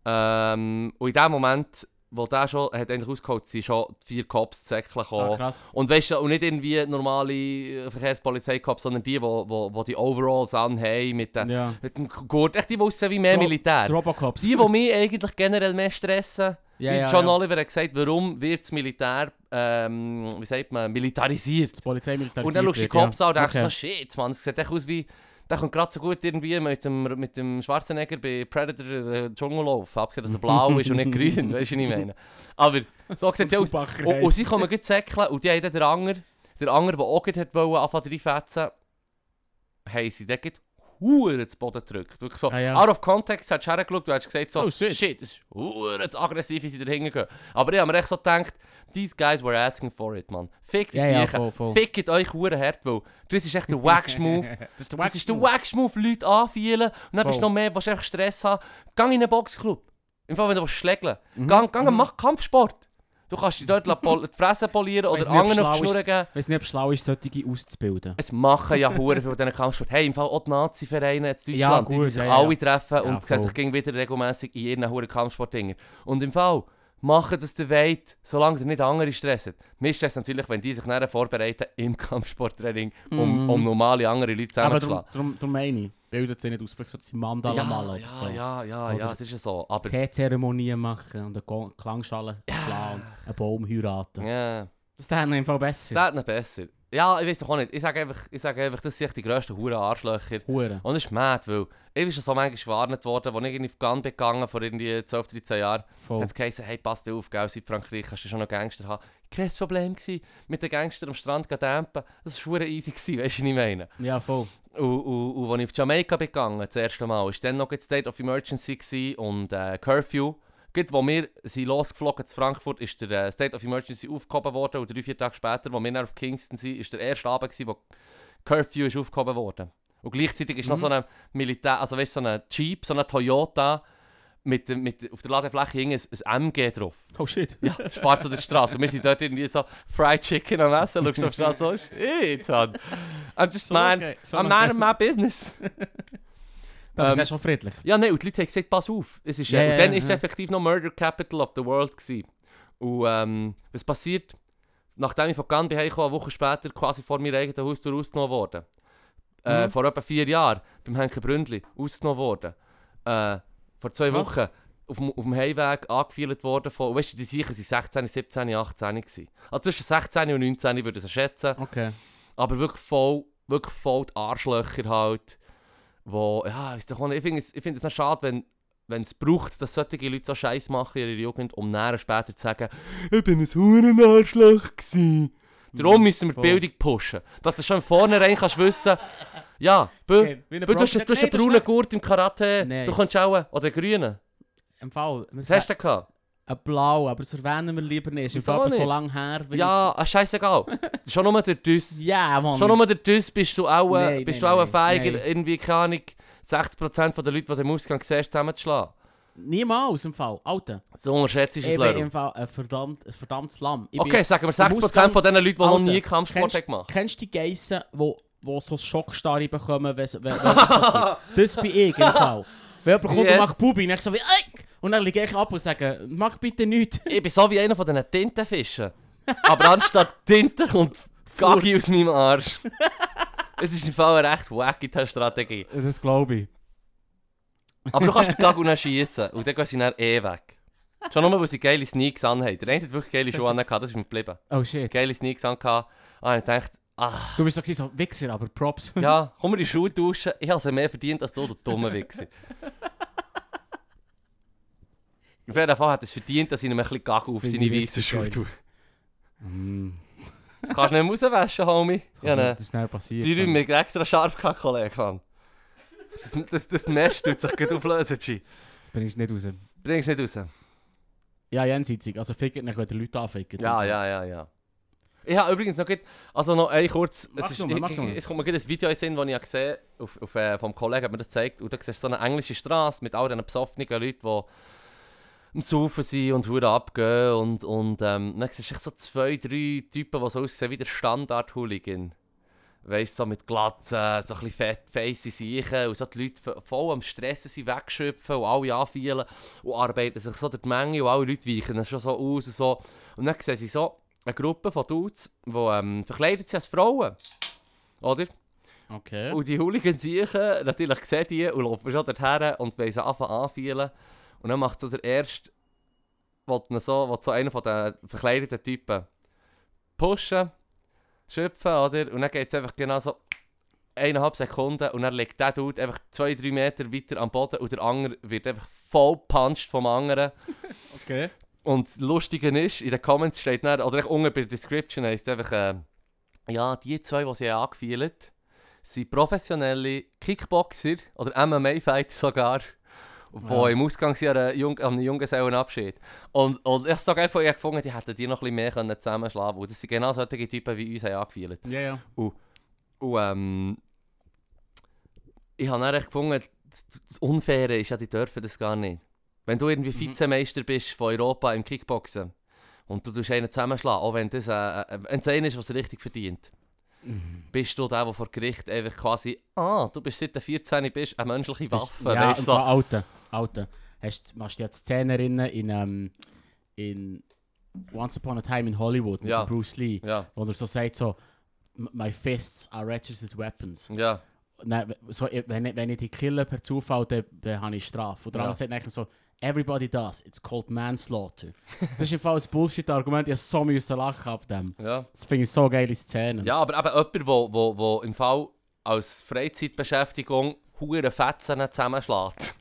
Ähm, und in dem Moment, wo der schon hat eigentlich ausgeholt, sind schon vier Cops Säckchen gekommen. Ah, krass. und weißt du, und nicht irgendwie normale äh, Verkehrspolizei-Cops, sondern die, die wo, wo, wo die Overalls anhaben, mit, den, Ja. mit dem Gurt, echt die, aussehen wie mehr Tro- Militär. Robocops. Die, die mich eigentlich generell mehr stressen. Ja, wie ja, John ja. Oliver hat gesagt, warum wird das Militär, ähm, wie sagt man, militarisiert? Das Polizeimilitarisiert Und dann schaust du die ja. Cops an und denkst Okay. so, shit, man, es sieht echt aus wie... Der kommt gerade so gut irgendwie mit dem, mit dem Schwarzenegger bei Predator äh, Dschungellauf. Abgesehen, dass er blau ist und nicht grün, weißt du, was ich meine? Aber so sieht es ja aus. Und, und sie kommen gut säckeln und die haben dann den Anger, der Anger, der auch gerade wollen, anfangen reinfetzen, haben sie dann Huren zu Boden gedrückt. Wirklich so, Ah, ja. out of context, hast du hergeschaut, du hast gesagt so, Oh, shit. shit, das ist Huren aggressiv, wie sie dahinter gehen. Aber ich habe mir echt so gedacht, these guys were asking for it, man. Fick die Ja, ja, voll, voll. Fickt euch Huren hart, weil das ist echt der Wax-Move. Das ist der Das Wax Wax-Move, Leute anfühlen und dann bist du Voll. noch mehr, du einfach Stress haben. Geh in einen Boxclub. Im Fall, wenn du schlägeln Mhm. willst. Geh, geh Mhm. mach Kampfsport. Du kannst dich dort die Fresse polieren oder Weiss nicht, anderen auf die Schnur geben. Weiß nicht, ob schlau ist, solche auszubilden. Es machen ja Huren von diesen Kampfsport. Hey, im Fall auch die Nazi-Vereine in Ja, Deutschland, die, gut, die sich ja, ja. alle treffen Ja, und voll. sich gegen wieder regelmäßig in ihren Huren Kampfsportdinger. Und im Fall, machen das der wollt, solange ihr nicht andere stressen. Mir stresst natürlich, wenn die sich nachher vorbereiten im Kampfsporttraining, um, Mhm. um normale andere Leute Aber zusammenzuschlagen. darum, darum, darum meine ich, bildet sie nicht aus, vielleicht so die Mandala Ja, malen oder ja, so. ja, ja, Oder- ja, es ist ja so. Aber Teezeremonien machen und eine Klangschale schlagen und einen Baum heiraten. ja, Das ist dann einfach besser. das hat noch besser. Ja, ich weiß doch auch nicht. Ich sage einfach, ich sage einfach das sind die grössten Huren Arschlöcher. Hure. Und das ist mad, weil ich bin schon so manchmal gewarnt worden, als ich in Afghan bin gegangen vor irgendwie 12, 13 Jahren. Voll. Es geheißen, hey, passt auf, gell, Südfrankreich kannst du schon noch Gangster haben. Kein Problem gewesen, mit den Gangstern am Strand zu campen. Das war easy, gewesen, weißt du, was ich meine? Ja, voll. Und, und, und als ich auf Jamaika bin gegangen, das erste Mal, war dann noch die State of Emergency und äh, Curfew. Gerade als wir sind losgeflogen zu Frankfurt, ist der äh, State of Emergency aufgehoben worden und drei, vier Tage später, als wir dann auf Kingston sind, ist der erste Abend gewesen, wo Curfew ist aufgehoben worden. Und gleichzeitig ist noch Mhm. so ein Militär, also weißt so ein Jeep, so ein Toyota, mit, mit, auf der Ladefläche hing ein, ein MG drauf. Oh shit. Ja, spart auf der Straße. Und wir sind dort irgendwie so Fried Chicken am Essen. Schaust du auf die Straße so, shit. I'm just So man, okay, so I'm okay. man in my business. Aber es Ähm, ist schon friedlich. Ja, nein, und die Leute haben gesagt, pass auf. Es ist, Ja, äh, ja, und dann ja, ist es ja. effektiv noch Murder Capital of the World gewesen. Und ähm, was passiert? Nachdem ich von bin, heimgekommen, eine Woche später quasi vor meinem eigenen Haus ausgenommen worden. Äh, Mhm. Vor etwa vier Jahren, beim Henke Bründli, ausgenommen worden. Äh, vor zwei Krass. Wochen auf, dem- auf dem Heimweg angeführt worden von, weißt du, die Sicher sind 16, 17, 18 gewesen. Also zwischen 16 und 19 würde ich es schätzen. Okay. Aber wirklich voll, wirklich voll die Arschlöcher halt. Wo, ja, ich finde es, ich find es nicht schade, wenn wenn es braucht, dass solche Leute so Scheiß machen in ihrer Jugend, um näher später zu sagen, ich bin ein huren Arschloch gsi. Darum müssen wir die. Bildung pushen. Dass du schon vornherein kannst wissen, ja, bö, du hast, du hast einen braunen. Gurt im Karate, du kannst auch, oder einen grünen. im Fall. Was hast du gehabt? Ein Blau, aber das erwähnen wir lieber nicht. Ist aber so lange her. Ja, ah, scheißegal. Schon nur der Düss. ich- Ja, Mann. Schon nur der Düss bist du auch, äh, Nein, bist nein, du auch ein nein, Feiger, nein. irgendwie, keine Ahnung, 60% der Leute, die im Ausgang siehst, zusammenzuschlagen. Niemals im Fall. Alter. So unterschätzt ist Ich es, bin Leru. im Fall ein, verdammt, ein verdammtes Lamm. Ich Okay, bin, sagen wir im 60% Ausgang- von den Leuten, die noch Alter, nie Kampfsport kennst- haben gemacht Kennst du die Geissen, die wo so Schockstarre bekommen, wenn, wenn, wenn das passiert? Das bin ich im Fall. Wenn jemand kommt Yes. und macht Bubi, dann so wie «Ey!» Und dann liege ich ab und sage «Mach bitte nichts!» Ich bin so wie einer von diesen Tintenfischen. Aber anstatt Tinte kommt Gaggi aus meinem Arsch. Es ist im Fall eine recht wacky Strategie. Das glaube ich. Aber du kannst den Gaggi dann schiessen und dann gehen sie dann eh weg. Schon nur, weil sie geile Sneaks anhaben. Der eine hat wirklich geile Schuhe angehabt, das ist mir geblieben. Oh shit. Geile Sneaks angehabt. Ah, ich dachte, ah, Du bist so, so Wichser, aber Props. ja, komm mir die Schuhe duschen. Ich habe sie mehr verdient als du, du dumme Wichser. Auf jeden Fall hat es verdient, dass ich ihm ein bisschen Gaggi auf seine ich weißen Schuhe tue. Mm. Das kannst du nicht mehr rauswaschen, Homie. Ja, ne. Das ist schnell passiert. Die Räume mit extra scharf gehabt, Kollege. Mann. Das, das, das Mesh tut sich gut auflösen, G. Das bringst du nicht raus. Bringst du nicht raus? Ja, jenseitig. Also fickt nicht, wenn die Leute anficken. Ja, ja, ja, ja. Ich habe übrigens noch gut, also noch ein kurz, es, ist, ich, mal. es kommt mir gerade ein Video in das ich gesehen auf, auf, äh, vom Kollegen hat mir das gezeigt, und da siehst du so eine englische Straße mit all diesen besoffenen Leuten, die am Saufen sind und hure abgehen und, und ähm, dann siehst du so zwei, drei Typen, die so aussehen wie der Standard-Hooligan. Weißt du, so mit Glatzen, so ein bisschen fett, feisse Seichen und so die Leute voll am Stressen sind, wegschöpfen und alle anfielen und arbeiten sich so durch die Menge und alle Leute weichen dann schon so aus und so. Und dann sehen sie so eine Gruppe von Dudes, die ähm, verkleidet sind als Frauen. Oder? Okay. Und die Hooligans siechen, natürlich sehen die und laufen schon dorthin und wollen sie anfangen anfielen. Und dann macht so der Erste, will so, will so einer von den verkleideten Typen pushen, schöpfen, oder? Und dann geht es einfach genau so eineinhalb Sekunden und dann liegt der Dude einfach zwei, drei Meter weiter am Boden und der andere wird einfach voll gepuncht vom anderen. Okay. Und das Lustige ist, in den Comments steht dann, oder unten bei der Description heisst einfach, äh, ja, die zwei, die sie angefühlt sind professionelle Kickboxer oder MMA-Fighter sogar, die Ja. im Ausgang sind an einem Jung, einem Junggesellenabschied. Und, und ich sage einfach, ich habe gefunden, die hätten die noch ein bisschen mehr können zusammenschlagen können. Das sind genau solche Typen wie uns angefühlt. Ja, ja. Und ähm, ich habe dann echt gefunden, das, das Unfaire ist ja, die dürfen das gar nicht. Wenn du irgendwie Mhm. Vizemeister bist von Europa im Kickboxen und du tust einen zusammenschlagen, auch wenn das äh, äh, wenn's einer ist, was richtig verdient, Mhm. bist du der, der vor Gericht einfach quasi, ah, du bist seit der 14 bist, eine menschliche Waffe. ja, weißt, so. Alter, Alter. Hast, machst du jetzt Szenen erinnern in, ähm, in Once Upon a Time in Hollywood mit Ja. Bruce Lee, Ja, wo er so sagt so, my fists are registered weapons. ja. Nein, so, wenn, ich, wenn ich die kille per Zufall, dann, dann habe ich Strafe. Und der Ja. andere sagt so, everybody does, it's called manslaughter. das ist im Fall ein Bullshit-Argument, ich so müssen lachen ab dem. ja. Das finde ich so geile Szenen. Ja, aber eben jemand, wo, wo, wo im Fall als Freizeitbeschäftigung hure Fetzen zusammenschlägt.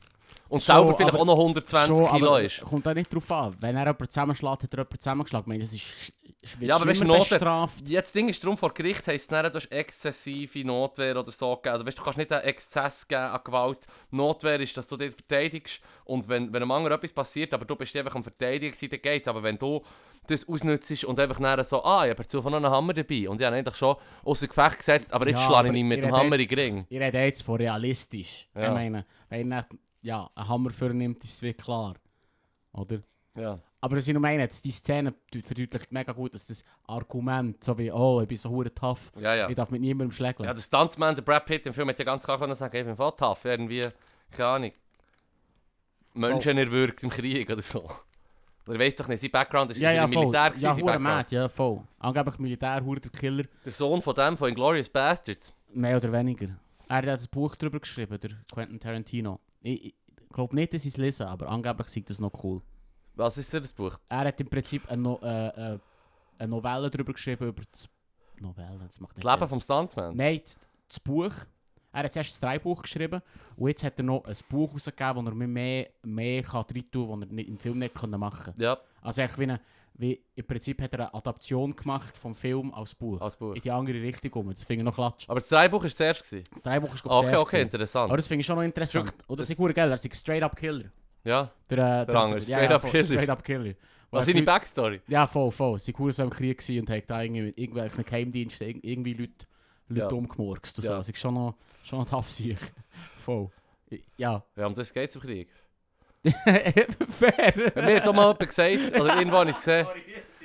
Und Schon, selber vielleicht aber- auch noch 120 Schon, Kilo ist. Kommt auch nicht drauf an. Wenn er jemanden zusammenschlägt, hat er jemanden zusammengeschlagen. Ich meine, das ist, Ja, aber weißt Noten- bestraft. Jetzt das Ding ist darum, vor Gericht heisst es du hast exzessive Notwehr oder so gegeben. Also, weißt, du kannst nicht einen Exzess geben an Gewalt. Notwehr ist, dass du dich verteidigst und wenn, wenn einem anderen etwas passiert, aber du bist einfach am Verteidigen dann geht's. Aber wenn du das ausnutzt und einfach dann so, ah, ich habe Zufall noch einen Hammer dabei und ich habe eigentlich schon außer Gefecht gesetzt, aber jetzt Ja, schlage ich ihn mit dem Hammer in jetzt- den Ring. Ich rede jetzt von realistisch. Ja. Ich meine, wenn er ja, einen Hammer für nimmt, ist es wie klar. Oder? Ja. Aber was ich noch meine, die Szene verdeutlicht mega gut, dass das Argument, so wie, oh, ich bin so hure tough, Ja, ja. ich darf mit niemandem schlägeln. Ja, der Stuntman, der Brad Pitt im Film hätte ja ganz klar können sagen, ich bin voll tough, irgendwie, keine Ahnung, Menschen erwürgt im Krieg oder so. Oder ich weiss doch nicht, sein Background ist ja, ja. Militär gewesen, Ja, hure mad, ja, voll. Angeblich Militär, hure der Killer, Der Sohn von dem, von Inglourious Bastards. mehr oder weniger. Er hat ein Buch darüber geschrieben, der Quentin Tarantino. Ich, ich glaube nicht, dass ich es lese, aber angeblich sieht das noch cool. Was ist denn das Buch? Er hat im Prinzip eine, no äh, äh, eine Novelle darüber geschrieben, über das... Novelle, das macht Das Leben Sinn. vom Stuntman? Nein, das, das Buch. Er hat zuerst ein Drehbuch geschrieben und jetzt hat er noch ein Buch rausgegeben, wo er mehr, mehr kann rein tun kann, was er im Film nicht machen Ja, Also eigentlich wie, eine, wie im Prinzip hat er eine Adaption gemacht vom Film als Buch. als Buch. In die andere Richtung um. Das finde ich noch klatsch. Aber das Drehbuch war zuerst. Gewesen. Das Drehbuch glaub ich, Okay, zuerst okay, gewesen. interessant. Aber das finde ich schon noch interessant. Und das das- ist gut geil, er ist straight up Killer. Ja, Der, Der andere, ja, Straight ja, Up voll, Killer. Straight Up Killer. was ist er- Backstory? Ja, voll, voll. Sie waren so im Krieg und haben da irgendwie mit irgendwelchen Geheimdiensten irgendwie Leute, Leute Ja. umgemurkst Ja. so. Also ich schon noch, schon noch tough sich. Voll. Ja. Ja, um das geht es im Krieg. Fair. Mir hat doch mal jemand gesagt, oder irgendwo habe ich es gesehen,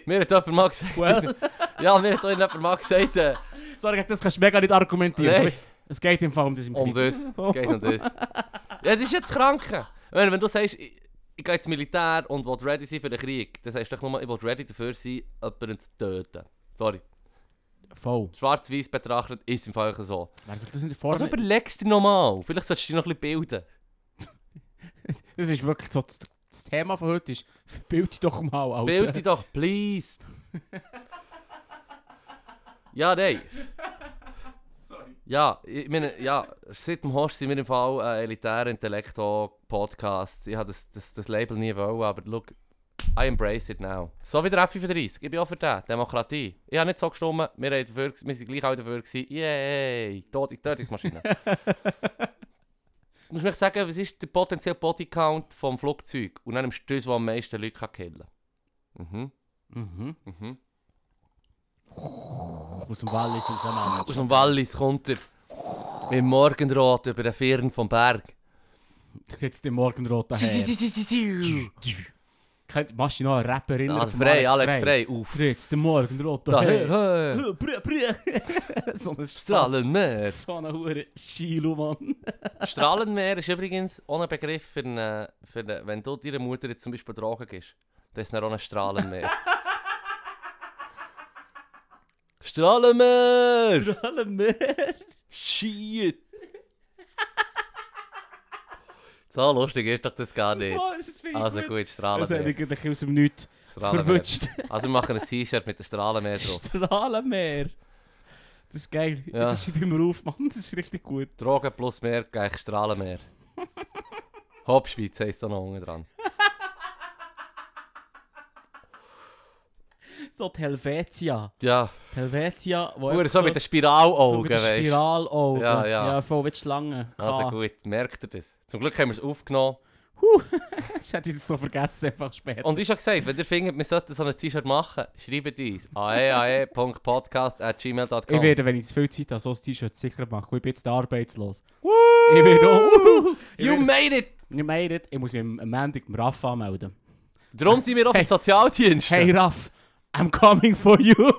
mir hat jemand mal gesagt, Well. ja, mir hat doch jemand mal gesagt, äh, Sorry, das kannst du mega nicht argumentieren. Nein. Es geht im Fall um das im um Krieg. das, es geht um das. Ja, das ist jetzt Kranke. Wenn, wenn du sagst, ich, ich gehe ins Militär und will ready sein für den Krieg, dann sagst du doch nur, ich will ready dafür sein, jemanden zu töten. Sorry. Voll. Schwarz-Weiß betrachtet ist im Fall so. Wer sich das nicht Also vorstellen überlegst du dir nochmal. Vielleicht solltest du dich noch ein bisschen bilden. Das ist wirklich so, das, das Thema von heute ist, bild dich doch mal, Alter. Bild dich doch, please. ja, nein. Ja, ich meine, ja, seit dem Horst sind wir im Fall ein elitärer Intellekto-Podcast. Ich habe das, das, das Label nie wollen, aber look, I embrace it now. So wie der F35, ich bin auch für den, Demokratie. Ich habe nicht so gestimmt, wir, haben dafür, wir sind gleich auch dafür gewesen, yay, Tod- Tötungsmaschine. du musst mich sagen, was ist der potenzielle Bodycount vom Flugzeug? Und dann nimmst du das, was am meisten Leute kann killen Mhm, Mhm. mhm. Aus dem Wallis auseinander. Aus dem Wallis kommt er im Morgenrot über den Firn vom Berg. Jetzt den Morgenrot daher. Kennt- Machst du noch einen Rapper erinnern? Alex vom Frey, Alex Frey, uff. Jetzt den Morgenrot Daher, so ein Strahlenmeer. So eine hure Schilo, Mann. Strahlenmeer ist übrigens ein Begriff für, eine, für eine, wenn du deiner Mutter jetzt zum Beispiel Drogen gibst. Das ist dann auch ein Strahlenmeer. Strahlenmeer! Strahlenmeer. Shit! So lustig ist doch das gar nicht. Oh, das Also gut. gut, Strahlenmeer. mich gerade aus dem Nichts verwünscht. Also wir machen ein T-Shirt mit dem Strahlenmeer drauf. Strahlenmeer. Das ist geil. Ja. Das schreibe ich mir auf, Mann. Das ist richtig gut. Drogen plus Meer gleich Strahlenmeer. Hauptschweiz heisst da noch unten dran. So die Helvetia. Ja, Die Helvetia, wo Hure einfach so mit den Spiralaugen, so mit den weißt du. Spiralaugen. Ja, ja. Ja, voll wie die Schlange. Also gut, merkt ihr das? Zum Glück haben wir es aufgenommen. Ich hätte es so vergessen, einfach später. Und ich habe gesagt, wenn ihr findet, wir sollten so ein T-Shirt machen, schreibt uns aeae.podcast.gmail.com Ich werde, wenn ich zu viel Zeit habe, so ein T-Shirt sicher machen. Ich bin jetzt arbeitslos. Ich werde auch... Ich You made it! Ich meine, ich muss mich am Montag beim Raff anmelden. Darum sind wir auf Hey. den Sozialdiensten. Hey Raff, I'm coming for you.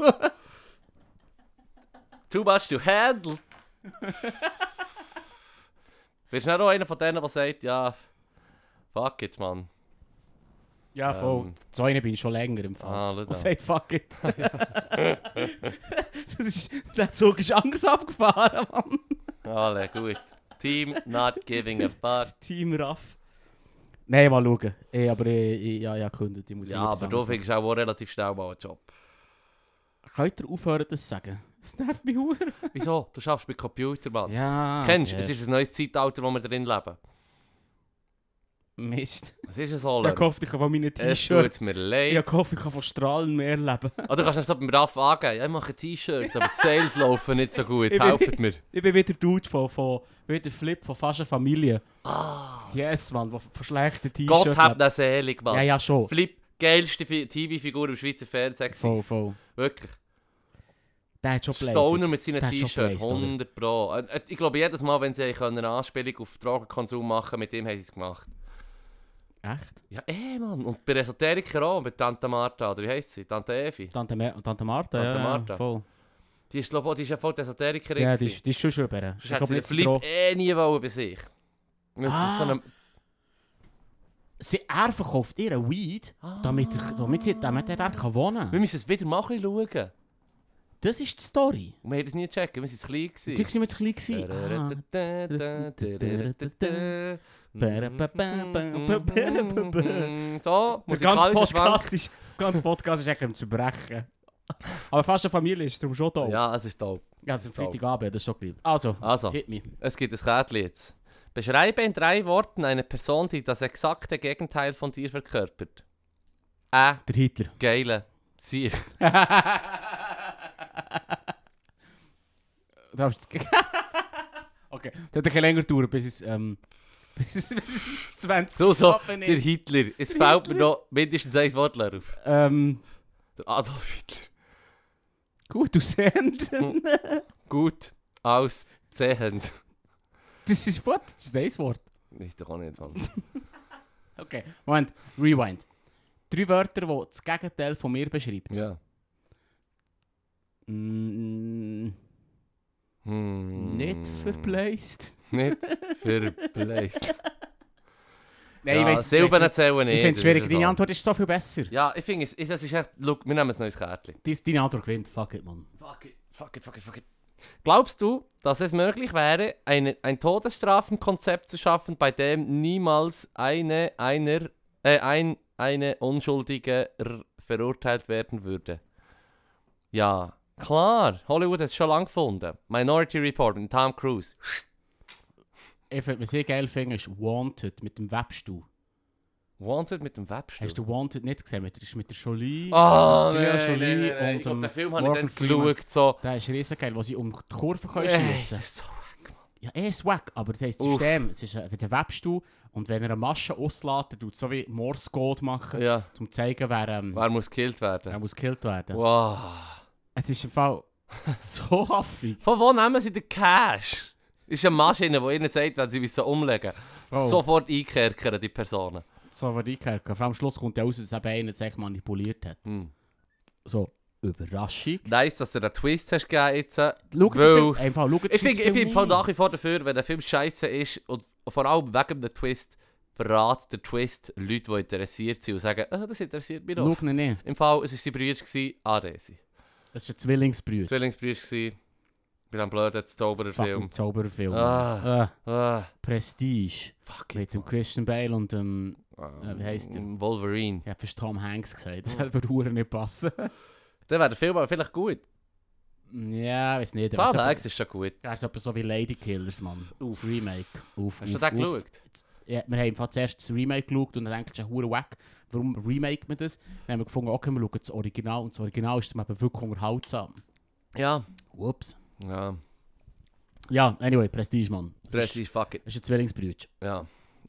Too much to handle. Bist du nicht auch einer von denen, der sagt, ja, fuck it, Mann. ja, voll. Ähm. So einer bin ich schon länger im Fall. Ah, Und sagt fuck it. das ist, der Zug ist anders abgefahren, Mann. Alle, gut. Team not giving a fuck. Team Raff. Nein, mal schauen. Ey, aber ich, ich, ja, ja, gekündigt. Ich muss Ja, aber du findest auch relativ schnell mal einen Job. Könnt ihr aufhören, das zu sagen? Das nervt mich. Wieso? Du schaffst mit Computer, Mann. Ja. Kennst du, ja. es ist ein neues Zeitalter, wo wir drin leben. Mist. Was ist es so? Ich hoffe, ich kann von meinen Es T-Shirts... tut mir Ich leid. hoffe, ich kann von Strahlen mehr leben. Oder kannst du nicht so beim Raff angeben, ja, ich mache T-Shirts, aber die Sales laufen nicht so gut. Ich Helft mir. Ich bin wieder Dude von, von wieder Flip von fast einer Familie. Ah, Yes, Mann, von schlechten Gott T-Shirts hat lebt. ihn selig, Mann. Ja, ja, schon. Flip, geilste Fi- TV-Figur im Schweizer Fernsehen. Voll, voll. Wirklich. Der hat schon Stoner blazed. mit seinen hat T-Shirts, blazed, oder? 100 Pro. Äh, äh, Ich glaube, jedes Mal, wenn sie können eine Anspielung auf Drogenkonsum machen mit dem haben sie es gemacht. Echt? Ja, eh, Mann. Und bei Esoteriker auch, bei Tante Martha, oder wie heisst sie? Tante Evi. Tante, Mer Tante Martha, Tante ja, Martha. ja, voll. Die ist, glaube ich, die ist ja voll die Esoterikerin. Ja, die ist, die ist schon schon über. Hat sie den Flip eh nie wollen bei sich. Das ist so Ah. eine... Sie, er verkauft ihren Weed, damit, er, damit, sie, damit er dort kann wohnen Wir kann. müssen es wieder mal schauen. Das ist die Story. Und wir haben das nie checken, wir waren zu klein. Gewesen. waren wir zu klein. Ah. So, Der ganze. Podcast ist, der ganze Podcast ist eigentlich am Zerbrechen. Aber fast eine Familie ist darum schon da. Ja, Ja, es ist toll. das ist ein Freitagabend, das ist schon geliebt. Also, Also, hit me. es gibt ein Kärtchen jetzt. Beschreibe in drei Worten eine Person, die das exakte Gegenteil von dir verkörpert. Äh, Der Hitler. geile. Da es ge- okay, das hat ein bisschen länger gedauert, bis es ähm, bis bis 20 Du so, Kappen der ist. Hitler. Es Der fällt mir Hitler. noch mindestens ein Wort auf. Ähm, Der Adolf Hitler. gut aussehend. Gut aussehend. das ist was? Das ist ein Wort. Ist doch auch nicht Mann. Okay, Moment. Rewind. Drei Wörter, die das Gegenteil von mir beschreibt. Ja. Mm, Hm. Nicht verplaced. Nicht verbläst. Nein, ja, ich weiß Silben zählen nicht. Ich finde es schwierig. das Deine. Antwort ist so viel besser. Ja, ich finde es, es ist echt, look, wir nehmen ein neues Kärtchen. Dies, deine Antwort gewinnt. Fuck it, man. Fuck it, fuck it, fuck it, fuck it. Glaubst du, dass es möglich wäre, eine, ein Todesstrafenkonzept zu schaffen, bei dem niemals eine, einer, äh, ein, eine Unschuldige verurteilt werden würde? Ja, klar. Hollywood hat es schon lange gefunden. Minority Report mit Tom Cruise. Ich finde, was ich geil finde, ist Wanted mit dem Webstuhl. Wanted mit dem Webstuhl. Hast du Wanted nicht gesehen? Mit, der- ist mit der Jolie. Ah, Angelina nein, Jolie nein, nein, nein. und glaub, den Film habe ich dann geschaut. So. Der ist riesig geil, wo sie um die Kurve können Ey, schiessen das ist so Ja, er ist wack, aber das heisst. System, es ist äh, wie der Webstuhl und wenn er eine Masche auslässt, dann tut so wie Morse Code machen, Ja, um zu zeigen, wer, ähm, wer muss gekillt wer werden? muss gekillt werden. Wow. Es ist im Fall so haffig. Von wo nehmen sie den Cash? Ist eine Maschine, die ihnen sagt, wenn sie müssen umlegen Oh. Sofort einkerkern, die Personen. So wird eingehört. Vor allem am Schluss kommt ja raus, dass eben einer sich manipuliert hat. Hm. So, Überraschung. Nice, dass du den Twist hast gegeben jetzt. Schau einfach, schau Ich, find, ich bin im Fall nach wie vor dafür, wenn der Film scheiße ist und vor allem wegen dem Twist, verrät der Twist Leute, die interessiert sind und sagen, ah, das interessiert mich doch. Schau nicht. Im Fall, es war sein Bruder, gewesen, ah, Desi. Es ist ein Zwillingsbrüder. Zwillingsbrüder gewesen, bei diesem blöden Zaubererfilm. Zauberfilm. Ah. Ah, Ah, Prestige. fuck Mit it, dem. Christian Bale und dem... Ähm, wie heisst der? Wolverine. Ich habe fast Tom Hanks gesagt. Das würde verdammt nicht passen. Dann wäre der Film aber vielleicht gut. ja, weiß nicht. Tom Hanks ist schon gut. ist etwas so wie Lady Killers, Mann. Uff. Das Remake. Uff, Hast du uff, den uff. geschaut? Ja, wir haben zuerst das Remake geschaut und dann denkt es hure wack. Warum remake man das? Dann haben wir gefunden, okay, wir schauen das Original und das Original ist dann eben wirklich unterhaltsam. Ja. Ups. Ja. Ja, anyway, Prestige, Mann. Das ist, Prestige, fuck it. das ist ein Zwillingsbrüder. Ja.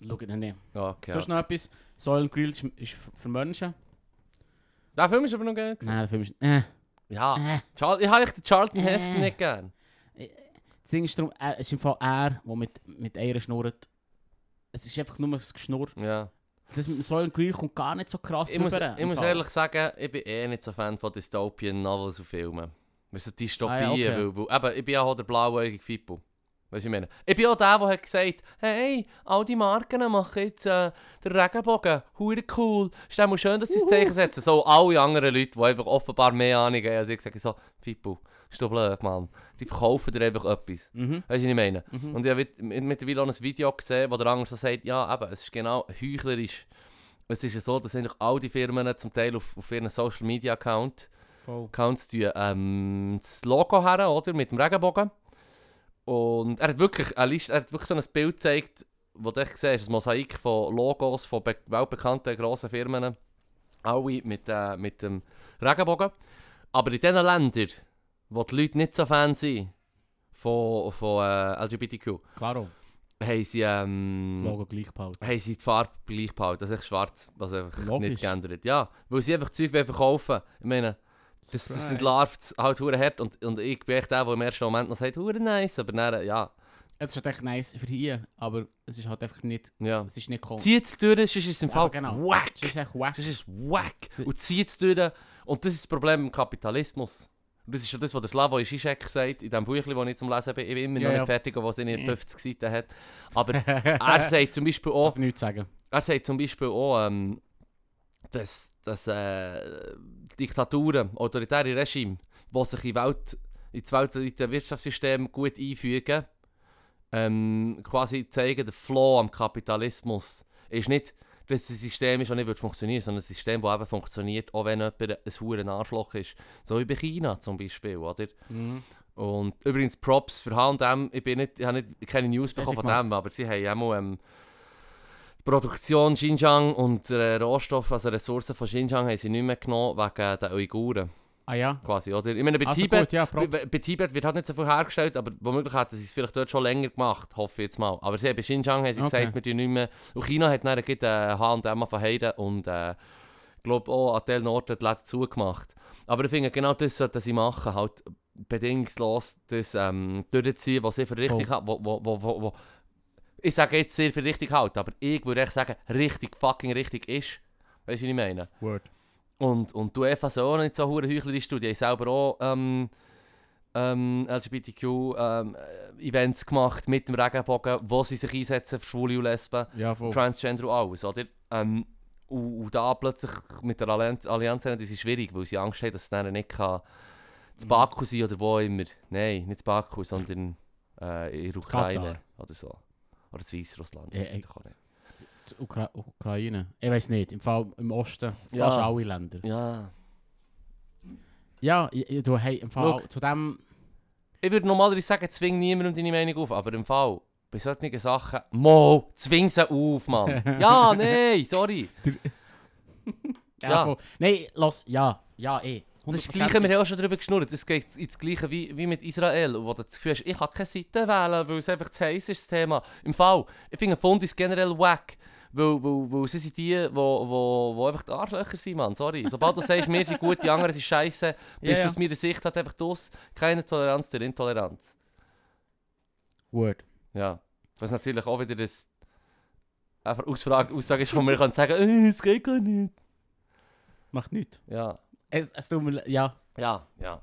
Schau ihn nicht. Okay. Sonst noch etwas? Soylent Grill ist, ist für Menschen? Der Film ist aber noch geil. gewesen. Nein, der Film ist... Äh, Ja. äh. Char ich habe den Charlton Äh. Heston nicht gern. Das Ding ist darum, er, es ist im Fall er, der mit, mit Eiern schnurrt. Es ist einfach nur das Geschnurr. Ja. Das mit dem Soylent Grill kommt gar nicht so krass Ich muss, rüber, ich im muss Fall. ehrlich sagen, ich bin eh nicht so Fan von Dystopian Novels und Filmen. Wir sind Dystopien, Ah, ja, okay. weil, weil eben, ich bin auch der blauäugige Fippo. Weißt du, ich meine? Ich bin auch der, der hat gesagt hey, all die Marken machen jetzt äh, den Regenbogen, hure cool. Ist auch schön, dass sie das Zeichen setzen. So alle anderen Leute, die einfach offenbar mehr Ahnung haben als ich, sagen so, Fippo, ist doch blöd, Mann. Die verkaufen dir einfach etwas. Mhm. Weißt du, was ich meine? Mhm. Und ich habe mit- mittlerweile auch ein Video gesehen, wo der andere so sagt, ja, eben, es ist genau heuchlerisch. Es ist ja so, dass eigentlich all die Firmen zum Teil auf, auf ihren Social Media Account, Voll. Accounts tun, ähm, das Logo her, oder? Mit dem Regenbogen. Und er hat wirklich, eine Liste, er hat wirklich so ein Bild gezeigt, wo du echt siehst, ein Mosaik von Logos von be weltbekannten grossen Firmen. Alle mit, äh, mit dem Regenbogen. Aber in den Ländern, wo die Leute nicht so Fan sind von, von äh, LGBTQ, Klaro. haben sie, Das ähm, Logo gleich behalten. haben sie die Farbe gleich behalten. Das ist echt schwarz, was einfach Logisch. nicht geändert. Ja, weil sie einfach Zeug wollen verkaufen Ich meine, das, das Surprise. entlarvt halt hure hart und, und ich bin echt der, der im ersten Moment noch sagt, hure nice, aber dann, ja, Es ist halt echt nice für hier, aber es ist halt einfach nicht... ja. Es ist nicht cool. Zieht es durch, sonst ist es im Ja, Fall genau. wack. Es ist echt wack. Das ist wack. Und zieht es durch. Und das ist das Problem im Kapitalismus. Und das ist schon das, was der Slavoj Žižek sagt, in dem Büchlein, das ich zum Lesen bin. Ich bin immer Ja, noch ja. nicht fertig, was in Ja. 50 Seiten hat. Aber er sagt zum Beispiel auch, Darf nichts sagen. Er sagt zum Beispiel auch, ähm, dass, dass äh, Diktaturen, autoritäre Regime, die sich in Welt, ins weltweite Wirtschaftssystem gut einfügen, ähm, quasi zeigen, der Flow am Kapitalismus ist nicht, dass ein System ist, das nicht funktionieren sondern ein System, das eben funktioniert, auch wenn jemand ein verdammter Arschloch ist. So wie bei China zum Beispiel, oder? Mhm. Und übrigens Props für H&M, ich, bin nicht, ich habe nicht, keine News bekommen von dem, aber sie haben auch mal, ähm, die Produktion Xinjiang und äh, Rohstoffe, also Ressourcen von Xinjiang haben sie nicht mehr genommen wegen den Uiguren. Ah ja. quasi, oder? Ich meine, bei Also Tibet, gut, ja, bei, bei Tibet wird halt nicht so viel hergestellt, aber womöglich hätten sie es vielleicht dort schon länger gemacht, hoffe ich jetzt mal. Aber sie, bei Xinjiang haben sie Okay. gesagt, wir tun nicht mehr... Und China hat dann gleich, äh, H&M von Heiden und äh, ich glaube auch an Teilen Orten die Läden zugemacht. Aber ich finde, genau das sollten sie machen, halt bedingungslos das ähm, durchziehen, was sie für richtig halten. Wo, wo, wo, wo, wo, ich sage jetzt sehr für richtig halten, aber ich würde echt sagen, richtig fucking richtig ist. Weißt du, was ich meine? Word. Und, und du einfach so auch nicht so hure heuchlerisch du. Die haben selber auch ähm, ähm, LGBTQ-Events gemacht mit dem Regenbogen, wo sie sich einsetzen für Schwule und Lesben, Ja. Transgender und alles, oder? Ähm, und, und da plötzlich mit der Allianz, Allianz das ist schwierig, weil sie Angst haben, dass es dann nicht kann zu Mhm. Baku sein oder wo immer. Nein, nicht zu Baku, sondern äh, in der Ukraine Katar. oder so. Oder zu Weißrussland. Ja, ich-. Die Ukra Ukraine. Ich weiß nicht, im Fall im Osten, Ja. fast alle Länder. Ja. Ja, du, hey, im Fall Schau. zu dem... Ich würde normalerweise sagen, zwing niemandem deine Meinung auf, aber im Fall, bei solchen Sachen, Mo, zwing sie auf, Mann. ja, nein, sorry. Ja, Ja. voll. Nein, los, ja, ja, eh. Das ist das Gleiche, wir haben auch schon darüber geschnurrt, es geht ins Gleiche wie, wie mit Israel, wo du das Gefühl hast, ich kann keine Seite wählen, weil es einfach zu heiß ist, das Thema. Im Fall, ich finde Fundis generell wack, weil, weil, weil sie sind die, wo, wo, wo einfach die Arschlöcher sind, Mann, sorry. Sobald du sagst, wir sind gut, die anderen sind scheiße, bist Ja, du aus meiner Sicht halt einfach das, keine Toleranz der Intoleranz. Word. Ja, was natürlich auch wieder das einfach Ausfrage, Aussage ist, wo man kann sagen, äh, es geht gar nicht. Macht nichts. Ja, Es, es tut mir ja, ja, ja.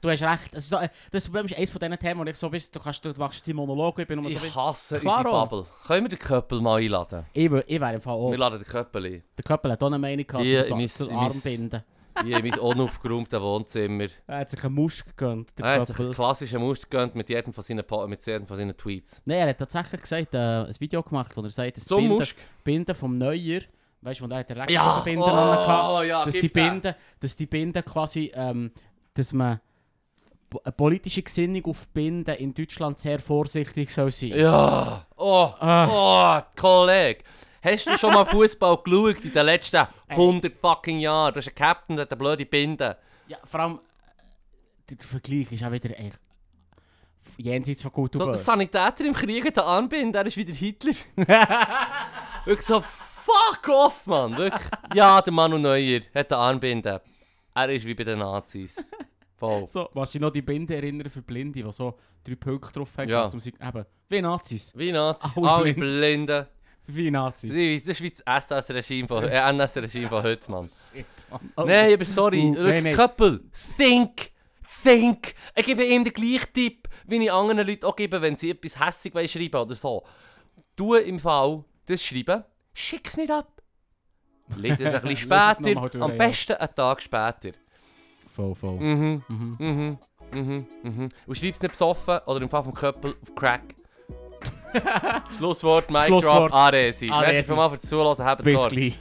Du hast recht. Es ist so, äh, das Problem ist eines von diesen Themen, wo ich so bist, du, kannst, du machst die Monologe, ich bin nur so... Ich hasse Klaro. unsere Bubble. Können wir den Köppel mal einladen? Ich, wär- ich wäre im Fall auch... Wir laden den Köppel ein. Der Köppel hat auch eine Meinung gehabt Ja, zu, zu Armbinden. Hier in mein unaufgeräumtes Wohnzimmer. Er hat sich einen Musch gegönnt, Er hat sich einen klassischen Muster gegönnt mit jedem von seinen, Po- mit jedem von seinen Tweets. Nein, er hat tatsächlich gesagt, äh, ein Video gemacht, wo er sagt, das So Binden? Binden vom Neuer, weißt du, wo er hat den Ja! Gehabt, Oh, ja, dass die. Binden, dass die Binden quasi, ähm, dass man politische Gesinnung auf Binden in Deutschland sehr vorsichtig soll sein. Ja! Oh! Ah. Oh, Kollege! Hast du schon mal Fußball geschaut in den letzten Ey. 100 fucking Jahren? Du hast einen Captain, der hat eine blöde Binde. Ja, vor allem, äh, der Vergleich ist auch wieder echt jenseits von gut und So, der böse. Sanitäter im Krieg hat einen Anbind, der ist wieder Hitler. Wirklich so, fuck off, Mann. Wirklich. Ja, der Manu Neuer hat Anbinden. Er ist wie bei den Nazis. Voll. So, was ich noch die Binde erinnern für Blinde, die so drei Punkte drauf haben, Ja. zum sich eben, wie Nazis. Wie Nazis, Alle alle blind. Blinden. Wie Nazis. Das ist das ist wie das SS-Regime von, äh, NS-Regime von heute, Mann. Shit, Mann. Oh. Nein, aber sorry. Uh, nein, nein. Couple, think, think. Ich gebe ihm den gleichen Tipp, wie ich anderen Leuten auch gebe, wenn sie etwas hässig wollen schreiben oder so. Du im Fall das schreiben, schick es nicht ab. Lies es ein bisschen später, am besten einen Tag später. Voll, voll. Mhm, Mhm. mhm, mhm, mhm. Und schreib es nicht besoffen oder im Fall vom Couple auf Crack. Schlusswort, Mic Schlusswort. Drop, Aresi. Aresi. Merci vielmals fürs Zuhören, habt Bis gleich.